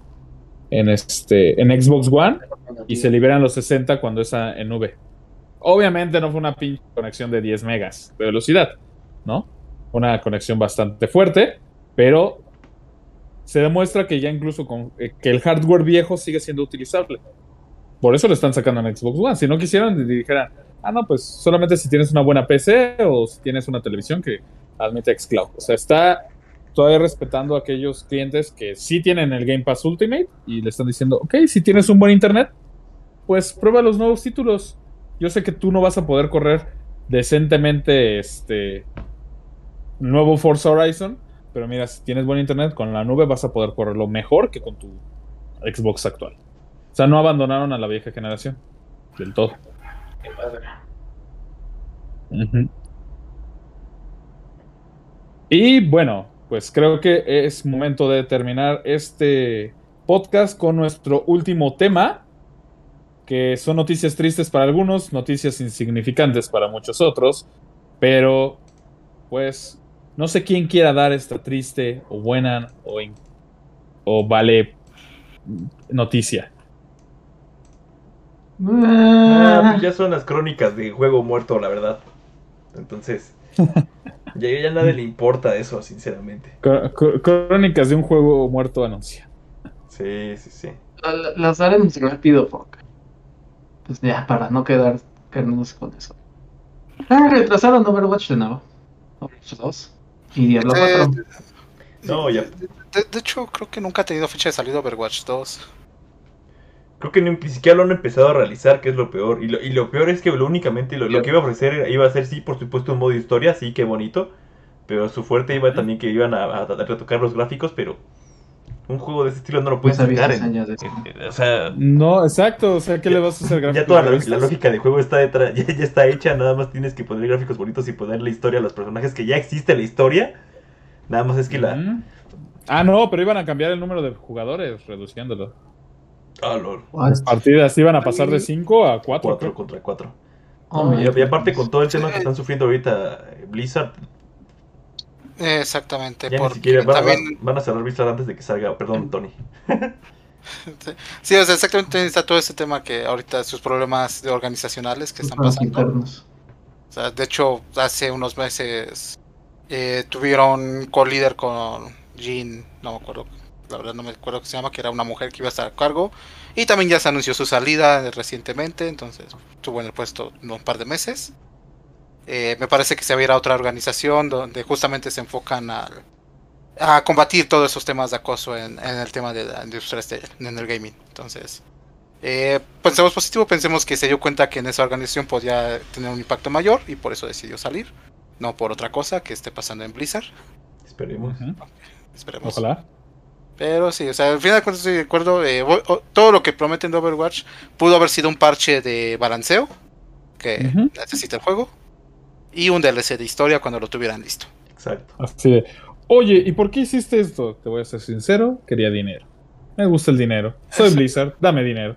[SPEAKER 1] en, este, en Xbox One y se liberan los 60 cuando es a- en nube. Obviamente no fue una pinche conexión de 10 megas de velocidad, ¿no? Una conexión bastante fuerte, pero se demuestra que ya incluso con eh, que el hardware viejo sigue siendo utilizable. Por eso lo están sacando en Xbox One. Si no quisieran, dijeran, ah, no, pues solamente si tienes una buena PC o si tienes una televisión que admite xCloud. O sea, está todavía respetando a aquellos clientes que sí tienen el Game Pass Ultimate y le están diciendo, ok, si tienes un buen internet, pues prueba los nuevos títulos. Yo sé que tú no vas a poder correr decentemente este nuevo Forza Horizon, pero mira, si tienes buen internet con la nube vas a poder correrlo mejor que con tu Xbox actual. O sea, no abandonaron a la vieja generación del todo. Y bueno, pues creo que es momento de terminar este podcast con nuestro último tema, que son noticias tristes para algunos, noticias insignificantes para muchos otros, pero pues no sé quién quiera dar esta triste o buena o vale noticia.
[SPEAKER 2] Ah,
[SPEAKER 4] Ah,
[SPEAKER 2] pues ya son las crónicas de juego muerto, la verdad. Entonces, ya, ya a nadie le importa eso, sinceramente.
[SPEAKER 1] Cr- cr- Crónicas de un juego muerto anuncia.
[SPEAKER 2] Sí, sí, sí.
[SPEAKER 4] la- la- las haremos rápido porque. Pues ya, para no quedar quedarnos con eso. Ah, retrasaron Overwatch de nuevo. Overwatch 2 y Diablo
[SPEAKER 3] Eh,
[SPEAKER 4] 4.
[SPEAKER 2] No, ya.
[SPEAKER 3] De, de hecho, creo que nunca ha tenido fecha de salida Overwatch 2.
[SPEAKER 2] Creo que ni, ni siquiera lo han empezado a realizar, que es lo peor. Y lo, y lo peor es que lo únicamente lo, lo que iba a ofrecer era- iba a ser, sí, por supuesto, un modo historia, sí, qué bonito. Pero su fuerte iba también que iban a, a retocar los gráficos, pero un juego de ese estilo no lo puedes sacar. en-
[SPEAKER 4] años de
[SPEAKER 2] en- en- o sea,
[SPEAKER 1] No, exacto. O sea, ¿qué le vas a hacer
[SPEAKER 2] ya
[SPEAKER 1] gráficos
[SPEAKER 2] toda la, la lógica de juego está detrás, ya, ya está hecha, nada más tienes que poner gráficos bonitos y poner la historia a los personajes que ya existe la historia. Nada más es que la...
[SPEAKER 1] Ujú. Ah, no, pero iban a cambiar el número de jugadores, reduciéndolo.
[SPEAKER 2] Ah, lol.
[SPEAKER 4] What?
[SPEAKER 1] Partidas iban a pasar de 5 a 4.
[SPEAKER 2] 4 contra 4.
[SPEAKER 4] Oh,
[SPEAKER 2] y,
[SPEAKER 4] my
[SPEAKER 2] y aparte con todo el tema que están sufriendo ahorita eh, Blizzard,
[SPEAKER 3] Exactamente.
[SPEAKER 2] ya ni siquiera va- va-
[SPEAKER 3] también,
[SPEAKER 2] van a cerrar Blizzard antes de que salga, perdón, Tony.
[SPEAKER 3] sí, o sea, exactamente está todo este tema que ahorita sus problemas de organizacionales que están pasando.
[SPEAKER 4] internos.
[SPEAKER 3] O sea, de hecho, hace unos meses eh, tuvieron co-líder con Jean, no me acuerdo, la verdad no me acuerdo qué se llama, que era una mujer que iba a estar a cargo. Y también ya se anunció su salida recientemente, entonces estuvo en el puesto un par de meses. Eh, me parece que se va a ir a otra organización donde justamente se enfocan al- a combatir todos esos temas de acoso en, en el tema de la industria este- en el gaming. Entonces, eh, pensemos positivo, pensemos que se dio cuenta que en esa organización podía tener un impacto mayor y por eso decidió salir, no por otra cosa que esté pasando en Blizzard.
[SPEAKER 2] Esperemos.
[SPEAKER 1] Ujú.
[SPEAKER 3] Esperemos.
[SPEAKER 1] Ojalá.
[SPEAKER 3] Pero sí, o sea, al final de cuentas estoy de acuerdo. eh, todo lo que prometen de Overwatch pudo haber sido un parche de balanceo que necesita el juego y un DLC de historia cuando lo tuvieran listo.
[SPEAKER 2] Exacto.
[SPEAKER 1] Así de, oye, ¿y por qué hiciste esto? Te voy a ser sincero, quería dinero. Me gusta el dinero. Soy. Blizzard, dame dinero.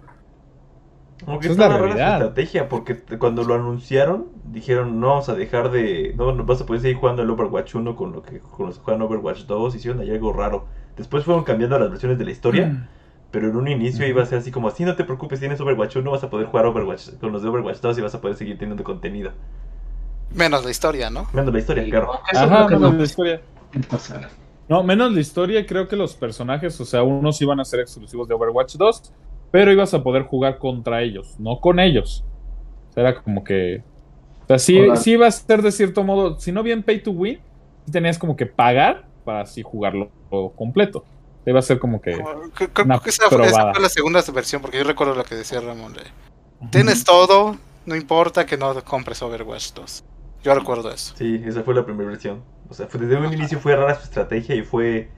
[SPEAKER 2] Aunque
[SPEAKER 1] es la realidad.
[SPEAKER 2] estrategia, porque cuando lo anunciaron, dijeron, no vamos a dejar de... No, no vas a poder seguir jugando el Overwatch 1 con, lo que, con los que juegan Overwatch 2, hicieron ahí algo raro. Después fueron cambiando las versiones de la historia, pero en un inicio iba a ser así como, así no te preocupes, tienes Overwatch 1, vas a poder jugar Overwatch con los de Overwatch 2 y vas a poder seguir teniendo contenido.
[SPEAKER 3] Menos la historia, ¿no?
[SPEAKER 2] Menos la historia,
[SPEAKER 4] Sí,
[SPEAKER 2] claro.
[SPEAKER 1] Ajá, menos
[SPEAKER 4] no
[SPEAKER 1] la historia. No, menos la historia, creo que los personajes, o sea, unos iban a ser exclusivos de Overwatch 2, pero ibas a poder jugar contra ellos, no con ellos. O sea, era como que. O sea, sí, iba a ser de cierto modo, si no bien pay to win, tenías como que pagar para así jugarlo completo. A ser como que.
[SPEAKER 3] Creo, creo
[SPEAKER 1] Una
[SPEAKER 3] que esa, fue- esa
[SPEAKER 1] probada.
[SPEAKER 3] fue la segunda versión, porque yo recuerdo lo que decía Ramón. de, Tienes todo, no importa que no compres Overwatch 2. Yo recuerdo eso.
[SPEAKER 2] Sí, esa fue la primera versión. O sea, fue- desde un inicio fue rara su estrategia y fue...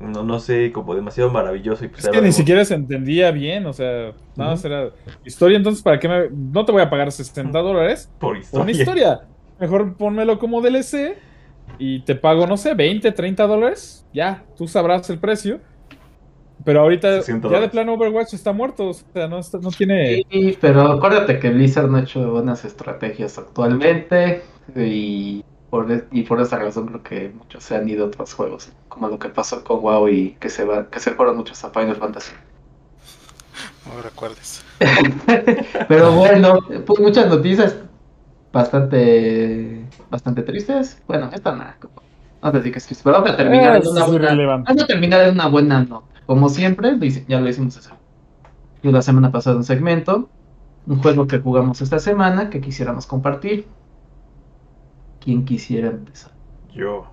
[SPEAKER 2] No, no sé, como demasiado maravilloso. Y pues
[SPEAKER 1] Es que ni siquiera se entendía bien, o sea, nada más era historia, entonces ¿para qué me... No te voy a pagar 60 dólares
[SPEAKER 2] Por
[SPEAKER 1] por
[SPEAKER 2] historia.
[SPEAKER 1] una historia. Mejor pónmelo como DLC y te pago, no sé, 20, 30 dólares. Ya, tú sabrás el precio. Pero ahorita
[SPEAKER 2] 60
[SPEAKER 1] ya de plano Overwatch está muerto, o sea, no, está- no tiene...
[SPEAKER 4] Sí, pero acuérdate que Blizzard no ha hecho buenas estrategias actualmente y por, y por esa razón creo que muchos se han ido a otros juegos, como lo que pasó con WoW y que se va, que se fueron muchos a Final Fantasy.
[SPEAKER 3] No me recuerdes.
[SPEAKER 4] Pero bueno, pues muchas noticias bastante bastante tristes. Bueno, esta nada. No te digas que pero vamos a terminar en
[SPEAKER 1] Es
[SPEAKER 4] una buena, vamos a terminar en una buena nota. Como siempre, ya lo hicimos eso. Y la semana pasada un segmento, un juego que jugamos esta semana que quisiéramos compartir. ¿Quién quisiera empezar?
[SPEAKER 2] Yo.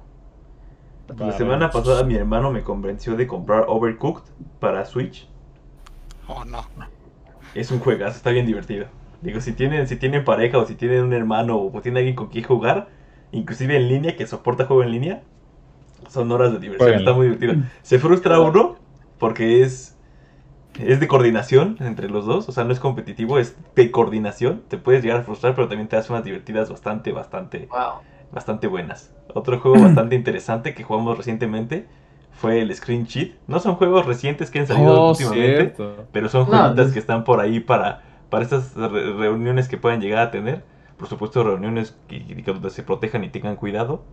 [SPEAKER 2] La semana pasada mi hermano me convenció de comprar Overcooked para Switch.
[SPEAKER 3] Oh, no.
[SPEAKER 2] Es un juegazo, está bien divertido. Digo, si tienen, si tienen pareja o si tienen un hermano o tienen alguien con quien jugar, inclusive en línea, que soporta juego en línea, son horas de diversión, está muy divertido. Se frustra uno porque es, es de coordinación entre los dos, o sea, no es competitivo, es de coordinación. Te puedes llegar a frustrar, pero también te hace unas divertidas bastante, bastante,
[SPEAKER 4] Wow.
[SPEAKER 2] bastante buenas. Otro juego bastante interesante que jugamos recientemente fue el Screen Cheat. No son juegos recientes que han salido
[SPEAKER 1] Oh,
[SPEAKER 2] últimamente,
[SPEAKER 1] cierto.
[SPEAKER 2] pero son
[SPEAKER 4] No,
[SPEAKER 2] jueguitas que están por ahí para, para estas re- reuniones que puedan llegar a tener. Por supuesto, reuniones que, se protejan y tengan cuidado.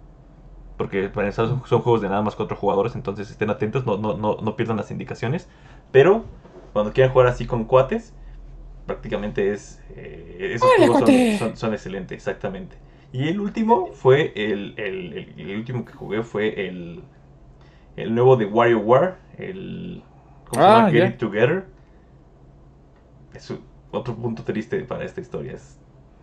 [SPEAKER 2] Porque para empezar, son, son juegos de nada más cuatro jugadores, entonces estén atentos, no, no, no, no pierdan las indicaciones. Pero cuando quieran jugar así con cuates, prácticamente es. eh, esos
[SPEAKER 1] ¡Hola,
[SPEAKER 2] juegos son,
[SPEAKER 1] cuate!
[SPEAKER 2] son- son excelentes, exactamente. Y el último fue el, el, el- el último que jugué fue el, el nuevo de WarioWare, el ¿cómo se
[SPEAKER 1] Ah,
[SPEAKER 2] llama? Get
[SPEAKER 1] ya.
[SPEAKER 2] It Together. Es un- otro punto triste para esta historia. es-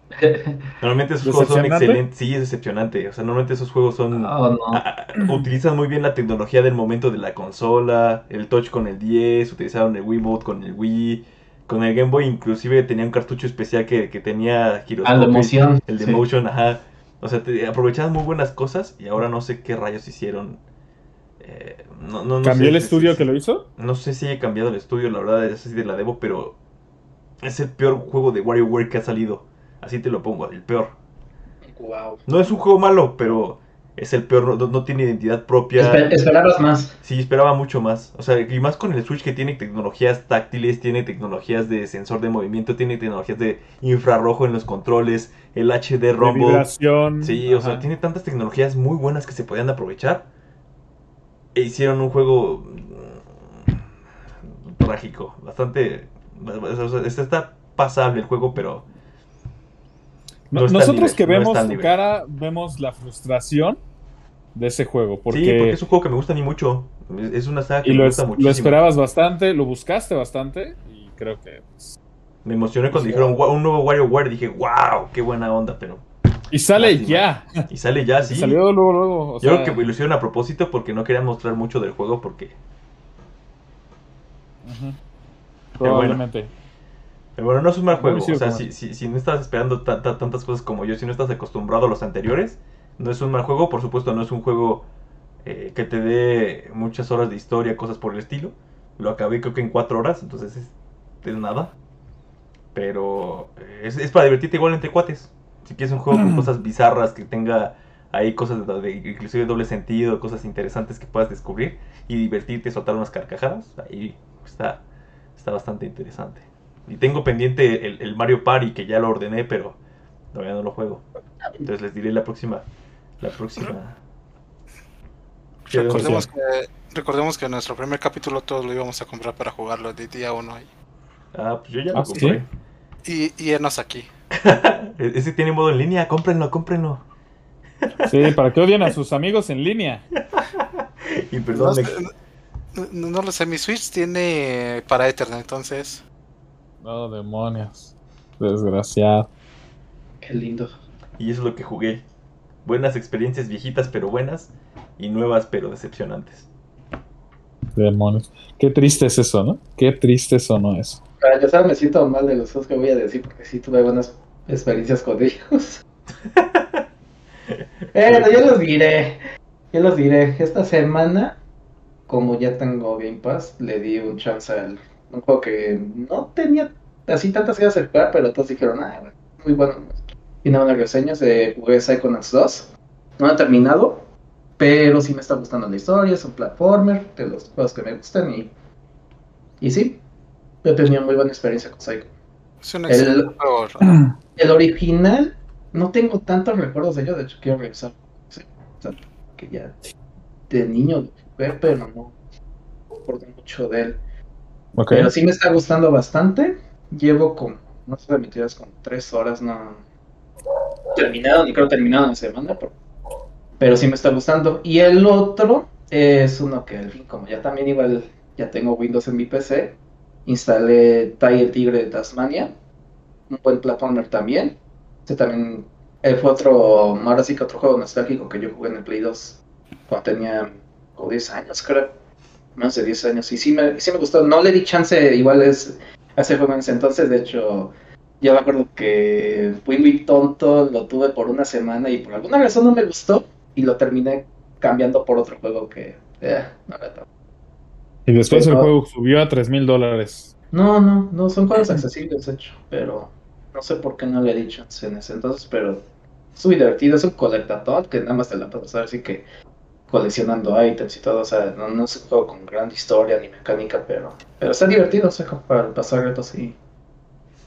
[SPEAKER 2] Normalmente esos juegos son excelentes. Sí, es decepcionante. O sea, normalmente esos juegos son
[SPEAKER 4] Oh, no.
[SPEAKER 2] Ah, ah, utilizan muy bien la tecnología del momento de la consola, el touch con el 10, utilizaron el Wiimote con el Wii, con el Game Boy inclusive tenía un cartucho especial que, que tenía
[SPEAKER 4] Ah, la
[SPEAKER 2] giroscopio,
[SPEAKER 4] emoción.
[SPEAKER 2] el de
[SPEAKER 4] sí.
[SPEAKER 2] Motion, ajá. O sea, te aprovechaban muy buenas cosas y ahora no sé qué rayos hicieron. Eh, no, no, no
[SPEAKER 1] ¿Cambió
[SPEAKER 2] sé,
[SPEAKER 1] el estudio que lo hizo?
[SPEAKER 2] No sé si he cambiado el estudio, la verdad, es así de la debo, pero es el peor juego de WarioWare que ha salido. Así te lo pongo, el peor.
[SPEAKER 4] Wow.
[SPEAKER 2] No es un juego malo, pero es el peor, no, no tiene identidad propia.
[SPEAKER 4] Esper- esperabas más.
[SPEAKER 2] Sí, esperaba mucho más. O sea, y más con el Switch que tiene tecnologías táctiles, tiene tecnologías de sensor de movimiento, tiene tecnologías de infrarrojo en los controles, el HD
[SPEAKER 1] De
[SPEAKER 2] Rumble.
[SPEAKER 1] vibración.
[SPEAKER 2] Sí, o sea, tiene tantas tecnologías muy buenas que se podían aprovechar. E hicieron un juego mm, trágico, bastante... está- está pasable el juego, pero...
[SPEAKER 1] No-
[SPEAKER 2] no
[SPEAKER 1] Nosotros
[SPEAKER 2] nivel,
[SPEAKER 1] que
[SPEAKER 2] no
[SPEAKER 1] vemos
[SPEAKER 2] al
[SPEAKER 1] tu cara, vemos la frustración de ese juego. Porque,
[SPEAKER 2] Sí, porque es un juego que me gusta ni mucho. Es- una saga que
[SPEAKER 1] y
[SPEAKER 2] me
[SPEAKER 1] lo,
[SPEAKER 2] gusta
[SPEAKER 1] es-
[SPEAKER 2] muchísimo.
[SPEAKER 1] lo esperabas bastante, lo buscaste bastante, y creo que... pues,
[SPEAKER 2] Me emocioné cuando dijeron "Wa- un nuevo WarioWare. Dije, wow, qué buena onda, pero...
[SPEAKER 1] Y sale
[SPEAKER 2] Lástima.
[SPEAKER 1] ya.
[SPEAKER 2] Y sale ya, sí.
[SPEAKER 1] Salió luego, luego. o
[SPEAKER 2] Yo
[SPEAKER 1] sea,
[SPEAKER 2] creo que lo hicieron a propósito porque no querían mostrar mucho del juego porque...
[SPEAKER 1] ujú.
[SPEAKER 2] Pero bueno.
[SPEAKER 1] Probablemente.
[SPEAKER 2] Pero bueno, no es un mal juego. O sea, si, si, si no estás esperando ta- ta- tantas cosas como yo, si no estás acostumbrado a los anteriores, no es un mal juego. Por supuesto, no es un juego eh, que te dé muchas horas de historia, cosas por el estilo. Lo acabé creo que en cuatro horas, entonces es, es nada. Pero eh, es, es para divertirte igual entre cuates. Si quieres un juego con cosas bizarras, que tenga ahí cosas de, de- inclusive doble sentido, cosas interesantes que puedas descubrir y divertirte, soltar unas carcajadas, ahí está, está bastante interesante. Y tengo pendiente el, el Mario Party que ya lo ordené, pero todavía no lo juego. Entonces les diré la próxima. La próxima. ¿Qué debemos
[SPEAKER 3] Recordemos que, recordemos que nuestro primer capítulo todos lo íbamos a comprar para jugarlo de día uno.
[SPEAKER 2] Ah, pues yo ya
[SPEAKER 1] Ah,
[SPEAKER 2] lo
[SPEAKER 1] ¿sí?
[SPEAKER 2] compré.
[SPEAKER 3] Y, y irnos aquí.
[SPEAKER 2] E- Ese tiene modo en línea, cómprenlo, cómprenlo.
[SPEAKER 1] Sí, para que odien a sus amigos en línea.
[SPEAKER 2] Y perdón,
[SPEAKER 3] no- no- no lo sé, mi Switch tiene para Ethernet, entonces.
[SPEAKER 1] No, demonios. Desgraciado.
[SPEAKER 4] Qué lindo.
[SPEAKER 2] y eso es lo que jugué. Buenas experiencias viejitas pero buenas y nuevas pero decepcionantes.
[SPEAKER 1] Demonios. Qué triste es eso, ¿no? Qué triste eso no es.
[SPEAKER 4] Para empezar, me siento mal de los juegos que voy a decir porque sí tuve buenas experiencias con ellos. Pero yo los diré. Yo los diré. Esta semana, como ya tengo Game Pass, le di un chance al un juego que no tenía así tantas ganas de jugar, pero todos dijeron, ah, bueno, muy bueno. Tiene buenas reseñas. Eh, jugué Psychonauts 2. No he terminado, pero sí me está gustando la historia. Es un platformer de los juegos que me gustan y, y sí, yo he tenido muy buena experiencia con Psycho.
[SPEAKER 3] Es un
[SPEAKER 4] El-. El original, no tengo tantos recuerdos de ello, de hecho quiero revisar. Sí, o sea, que ya de niño pero no recuerdo mucho de él. Pero sí me está gustando bastante. Llevo con, no sé, mentiras, con tres horas, no terminado, ni creo terminado en semana, pero, pero sí me está gustando. Y el otro es uno que al fin, como ya también igual ya tengo Windows en mi PC, instalé Tai el Tigre de Tasmania, un buen platformer también. Este también eh, fue otro, ahora sí que otro juego nostálgico que yo jugué en el Play 2 cuando tenía como 10 años, creo más de 10 años. Y sí me, sí me gustó. No le di chance, igual es hace juego en ese entonces. De hecho, ya me acuerdo que fui muy tonto, lo tuve por una semana y por alguna razón no me gustó. Y lo terminé cambiando por otro juego que. eh, no, era tan-
[SPEAKER 1] Y después el juego subió a 3 mil dólares.
[SPEAKER 4] no, no, no, son juegos accesibles, de hecho. Pero no sé por qué no le di chance en ese entonces. Pero es muy divertido. Es un colectator que nada más te la pasar así que coleccionando ítems y todo, o sea, no, no es un juego con gran historia ni mecánica, pero, pero está divertido, o sea, como para pasar retos y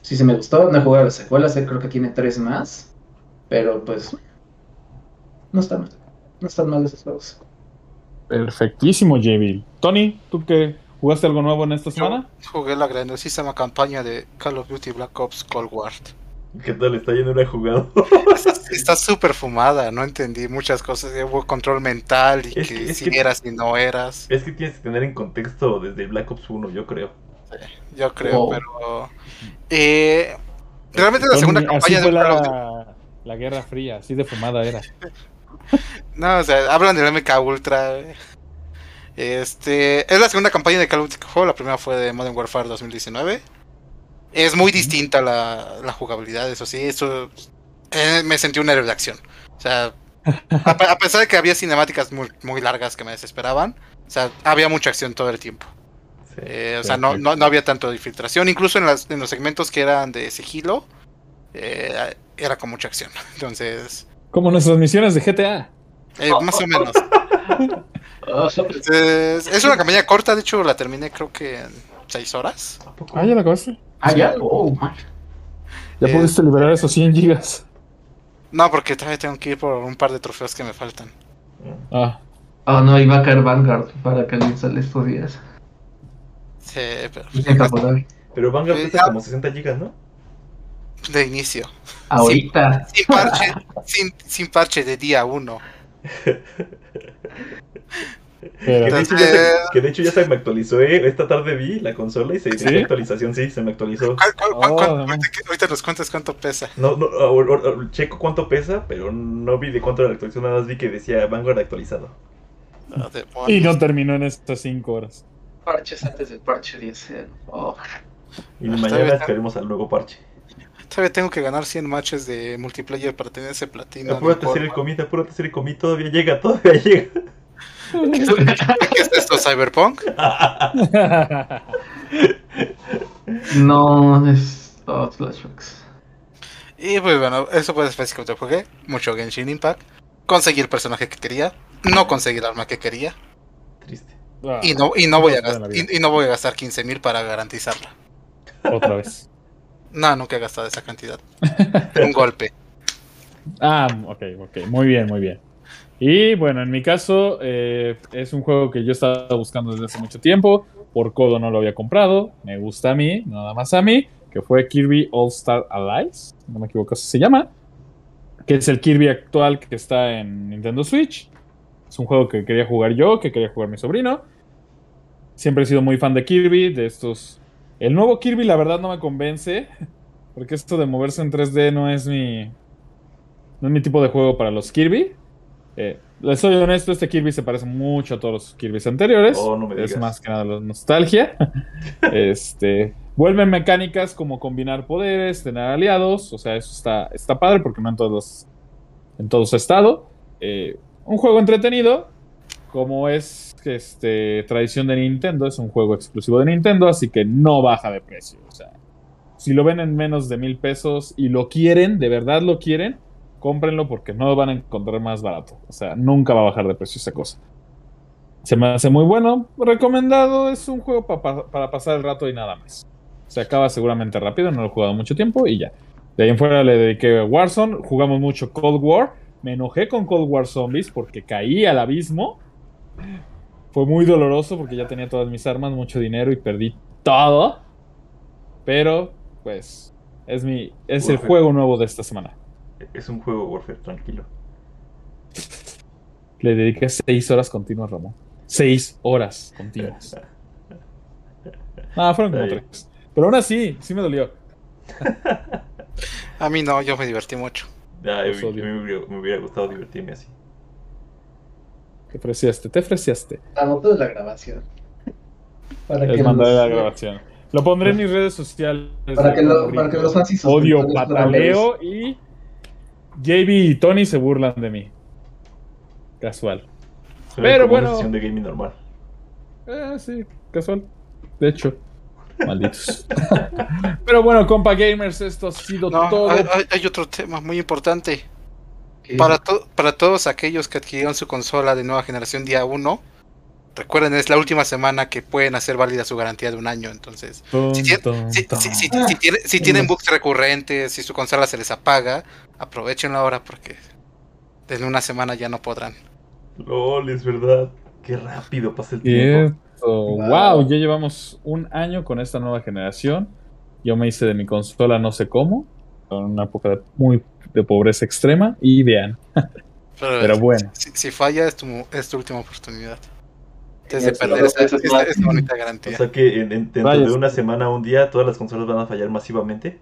[SPEAKER 4] sí se me gustó, no he jugado las secuelas, eh, creo que tiene tres más, pero pues no está mal, no están mal esos juegos.
[SPEAKER 1] Perfectísimo, JB. Tony, ¿tú qué? ¿Jugaste algo nuevo en esta semana?
[SPEAKER 3] Jugué la grandísima campaña de Call of Duty Black Ops Cold War.
[SPEAKER 2] ¿Qué tal está yendo una jugada?
[SPEAKER 3] Está- súper fumada, no entendí muchas cosas. Hubo control mental y
[SPEAKER 2] Es
[SPEAKER 3] que,
[SPEAKER 2] que- es
[SPEAKER 3] si
[SPEAKER 2] que-
[SPEAKER 3] eras y no eras.
[SPEAKER 2] Es que tienes que tener en contexto desde Black Ops 1, yo creo.
[SPEAKER 3] Yo creo,
[SPEAKER 4] Oh.
[SPEAKER 3] pero. Eh, realmente la segunda campaña de Duty-
[SPEAKER 1] la, la Guerra Fría, así de fumada era.
[SPEAKER 3] No, o sea, hablan del MK Ultra. eh. Este, es la segunda campaña de Call of Duty que juego, la primera fue de Modern Warfare 2019. Es muy distinta la, la jugabilidad, eso sí, eso eh, me sentí un héroe de acción. O sea, a, pe- a pesar de que había cinemáticas muy, muy largas que me desesperaban, o sea, había mucha acción todo el tiempo.
[SPEAKER 2] Sí.
[SPEAKER 3] Eh, o sea, no, no, no había tanto de infiltración. Incluso en, las, en los segmentos que eran de sigilo, eh, era con mucha acción. Entonces,
[SPEAKER 1] Como nuestras misiones de GTA.
[SPEAKER 3] eh, más o menos. Entonces, es una campaña corta, de hecho la terminé creo que en 6 horas.
[SPEAKER 2] ¿A poco?
[SPEAKER 1] Ah, ya la acabaste.
[SPEAKER 4] Ah, ya. Oh, man.
[SPEAKER 1] Ya
[SPEAKER 3] Eh,
[SPEAKER 1] pudiste liberar esos 100 gigas.
[SPEAKER 3] No, porque todavía tengo que ir por un par de trofeos que me faltan.
[SPEAKER 1] Ah,
[SPEAKER 4] Oh, no, iba a caer Vanguard para que alguien sale estos días.
[SPEAKER 3] Sí, pero.
[SPEAKER 2] Pero Vanguard cuesta como 60 gigas, ¿no?
[SPEAKER 3] de inicio.
[SPEAKER 4] Ahorita.
[SPEAKER 3] Sin parche, sin, sin parche de día 1.
[SPEAKER 2] Que
[SPEAKER 1] pero-
[SPEAKER 2] de, hecho ya se, que de hecho ya se me actualizó, ¿eh? Esta tarde vi la consola y se hizo
[SPEAKER 1] ¿Sí?
[SPEAKER 2] la actualización, sí, se me actualizó.
[SPEAKER 3] ¿Cuál- cuál- cuál-
[SPEAKER 1] Oh, no.
[SPEAKER 3] ahorita, que- ahorita nos cuentas cuánto pesa.
[SPEAKER 2] No, no, ahor- ahor- checo cuánto pesa, pero no vi de cuánto era la actualización, nada más vi que decía Vanguard actualizado.
[SPEAKER 3] Ah, de-
[SPEAKER 1] Y no terminó en estas 5 horas.
[SPEAKER 4] Parches antes del parche 10. eh. Oh.
[SPEAKER 2] Y
[SPEAKER 3] Está
[SPEAKER 2] mañana esperemos al nuevo parche.
[SPEAKER 3] Todavía tengo que ganar 100 matches de multiplayer para tener ese platino.
[SPEAKER 2] Apúrate a
[SPEAKER 3] no
[SPEAKER 2] hacer el comida, apúrate a hacer el comida, todavía llega, todavía llega.
[SPEAKER 3] ¿Qué es esto, Cyberpunk?
[SPEAKER 4] No, es todos flashbacks.
[SPEAKER 3] Y pues bueno, eso fue básicamente lo que jugué. Mucho Genshin Impact. Conseguí el personaje que quería. No conseguí el arma que quería.
[SPEAKER 2] Triste.
[SPEAKER 1] Ah,
[SPEAKER 3] Y no, y no, voy, a gastar, y, y no voy a gastar 15 mil para garantizarla.
[SPEAKER 1] Otra vez.
[SPEAKER 3] No, nunca he gastado esa cantidad. Un golpe.
[SPEAKER 1] Ah, ok, ok. Muy bien, muy bien. Y bueno, en mi caso, eh, es un juego que yo estaba buscando desde hace mucho tiempo. Por codo no lo había comprado. Me gusta a mí, nada más a mí. Que fue Kirby All Star Allies. si No me equivoco, así se llama. Que es el Kirby actual que está en Nintendo Switch. Es un juego que quería jugar yo, que quería jugar mi sobrino. Siempre he sido muy fan de Kirby, de estos. El nuevo Kirby, la verdad, no me convence. Porque esto de moverse en 3D no es mi. No es mi tipo de juego para los Kirby. Eh, les soy honesto, este Kirby se parece mucho a todos los Kirby's anteriores.
[SPEAKER 2] Oh, no me
[SPEAKER 1] es más que nada la nostalgia. este. Vuelven mecánicas como combinar poderes, tener aliados. O sea, eso está, está padre porque no en todos los- en todos estado. Eh, un juego entretenido. Como es este, tradición de Nintendo, es un juego exclusivo de Nintendo, así que no baja de precio. O sea, si lo ven en menos de mil pesos y lo quieren, de verdad lo quieren, cómprenlo porque no lo van a encontrar más barato. O sea, nunca va a bajar de precio esa cosa. Se me hace muy bueno, recomendado, es un juego pa- pa- para pasar el rato y nada más. Se acaba seguramente rápido, no lo he jugado mucho tiempo y ya. De ahí en fuera le dediqué a Warzone, jugamos mucho Cold War. Me enojé con Cold War Zombies porque caí al abismo. Fue muy doloroso porque ya tenía todas mis armas, mucho dinero y perdí todo. Pero, pues, es mi es el juego nuevo de esta semana.
[SPEAKER 2] Es un juego Warfare, tranquilo.
[SPEAKER 1] Le dediqué seis horas continuas, Ramón. Seis horas continuas. Ah, fueron como tres. Pero aún así, sí me dolió.
[SPEAKER 3] A mí no, yo me divertí mucho.
[SPEAKER 2] Ya,
[SPEAKER 1] Los
[SPEAKER 2] me,
[SPEAKER 1] odio.
[SPEAKER 2] me hubiera, me hubiera gustado divertirme así.
[SPEAKER 1] Te ofreciaste, te ofreciaste.
[SPEAKER 4] Anotó la grabación. Para
[SPEAKER 1] Les
[SPEAKER 4] que
[SPEAKER 1] mandaré
[SPEAKER 4] los-
[SPEAKER 1] la grabación. Lo pondré en mis redes sociales.
[SPEAKER 4] Para que, lo- para que los fans y
[SPEAKER 1] Odio, pataleo y JB y Tony se burlan de mí. Casual. Pero
[SPEAKER 2] como una
[SPEAKER 1] bueno.
[SPEAKER 2] sesión de gaming normal.
[SPEAKER 1] Eh, sí, casual. De hecho, malditos. Pero bueno, compa gamers, esto ha sido
[SPEAKER 3] No,
[SPEAKER 1] todo.
[SPEAKER 3] hay, hay- hay otro tema muy importante.
[SPEAKER 4] ¿Qué?
[SPEAKER 3] Para, to- para todos aquellos que adquirieron su consola de nueva generación día 1, recuerden, es la última semana que pueden hacer válida su garantía de un año. Entonces,
[SPEAKER 1] Tum,
[SPEAKER 3] si, tiene-
[SPEAKER 1] tum,
[SPEAKER 3] si,
[SPEAKER 1] tum.
[SPEAKER 3] si- si- si tiene- si tienen bugs recurrentes, si su consola se les apaga, aprovechenlo ahora porque en una semana ya no podrán.
[SPEAKER 2] LOL, es verdad. Qué rápido pasa el tiempo.
[SPEAKER 1] Wow, ya llevamos un año con esta nueva generación. Yo me hice de mi consola no sé cómo, en una época de, muy de pobreza extrema. Y vean,
[SPEAKER 3] Pero,
[SPEAKER 1] pero bueno.
[SPEAKER 3] si, si falla, es tu, es tu última oportunidad.
[SPEAKER 4] Se
[SPEAKER 3] perder esa, esa- esa bonita
[SPEAKER 2] O
[SPEAKER 3] garantía.
[SPEAKER 2] sea que en, en- dentro de una semana, un día, todas las consolas van a fallar masivamente.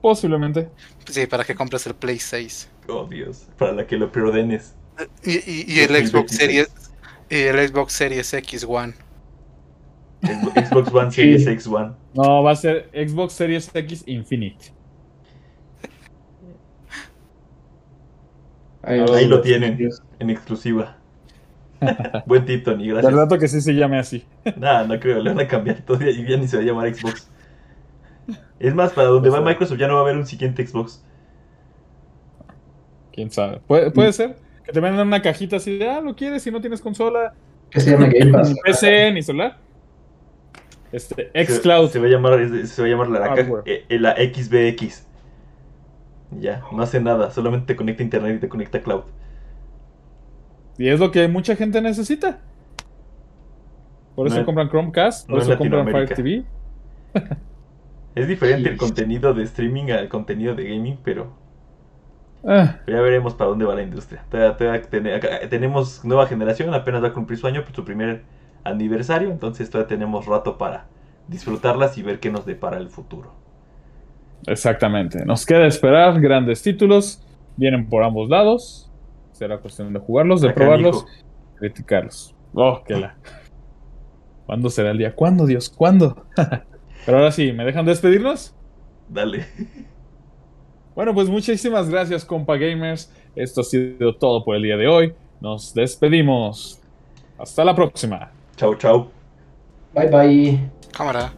[SPEAKER 1] Posiblemente.
[SPEAKER 3] Sí, para que compres el Play 6.
[SPEAKER 2] Oh, Dios. Para la que lo preordenes.
[SPEAKER 3] Y, y- y el
[SPEAKER 2] 2026.
[SPEAKER 3] Xbox Series y el Xbox Series X One.
[SPEAKER 2] Xbox Xbox One
[SPEAKER 4] Sí.
[SPEAKER 2] Series X One.
[SPEAKER 1] No, va a ser Xbox Series X Infinite.
[SPEAKER 4] Ahí,
[SPEAKER 2] Ahí lo tienen, en exclusiva. Buen tip, Tony, gracias.
[SPEAKER 1] rato que sí se llame así.
[SPEAKER 2] Nada, no creo, le van a cambiar todavía y ya ni se va a llamar Xbox. Es más, para donde
[SPEAKER 1] Pues,
[SPEAKER 2] va. Microsoft ya no va a haber un siguiente Xbox.
[SPEAKER 1] Quién sabe. Puede, puede ser que te vendan una cajita así de, ah, lo quieres si no tienes consola,
[SPEAKER 4] Que se llama Game Pass.
[SPEAKER 1] PC, ni celular. Este,
[SPEAKER 2] Se,
[SPEAKER 1] Xcloud.
[SPEAKER 2] se va a llamar, se va a llamar la, caja- eh, eh, la XBX. Ya, no hace nada, solamente te conecta a internet y te conecta a cloud.
[SPEAKER 1] Y es lo que mucha gente necesita. Por eso
[SPEAKER 2] No
[SPEAKER 1] compran Chromecast, por
[SPEAKER 2] no
[SPEAKER 1] eso compran Fire. TV.
[SPEAKER 2] Es diferente el contenido de streaming al contenido de gaming, pero
[SPEAKER 1] Ah,
[SPEAKER 2] ya veremos para dónde va la industria. Todavía- todavía tene- acá- tenemos nueva generación, apenas va a cumplir su año, pues, su primer aniversario, entonces todavía tenemos rato para disfrutarlas y ver qué nos depara el futuro.
[SPEAKER 1] exactamente. Nos queda esperar grandes títulos. Vienen por ambos lados. Será cuestión de jugarlos, de
[SPEAKER 2] Acá,
[SPEAKER 1] probarlos,
[SPEAKER 2] hijo,
[SPEAKER 1] criticarlos. Oh, que la. ¿Cuándo será el día? ¿Cuándo, Dios? ¿Cuándo? Pero ahora sí, ¿me dejan despedirnos?
[SPEAKER 2] Dale.
[SPEAKER 1] Bueno, pues muchísimas gracias, compa gamers. Esto ha sido todo por el día de hoy. Nos despedimos. Hasta la próxima.
[SPEAKER 2] Chau, chau.
[SPEAKER 4] Bye bye.
[SPEAKER 3] Cámara.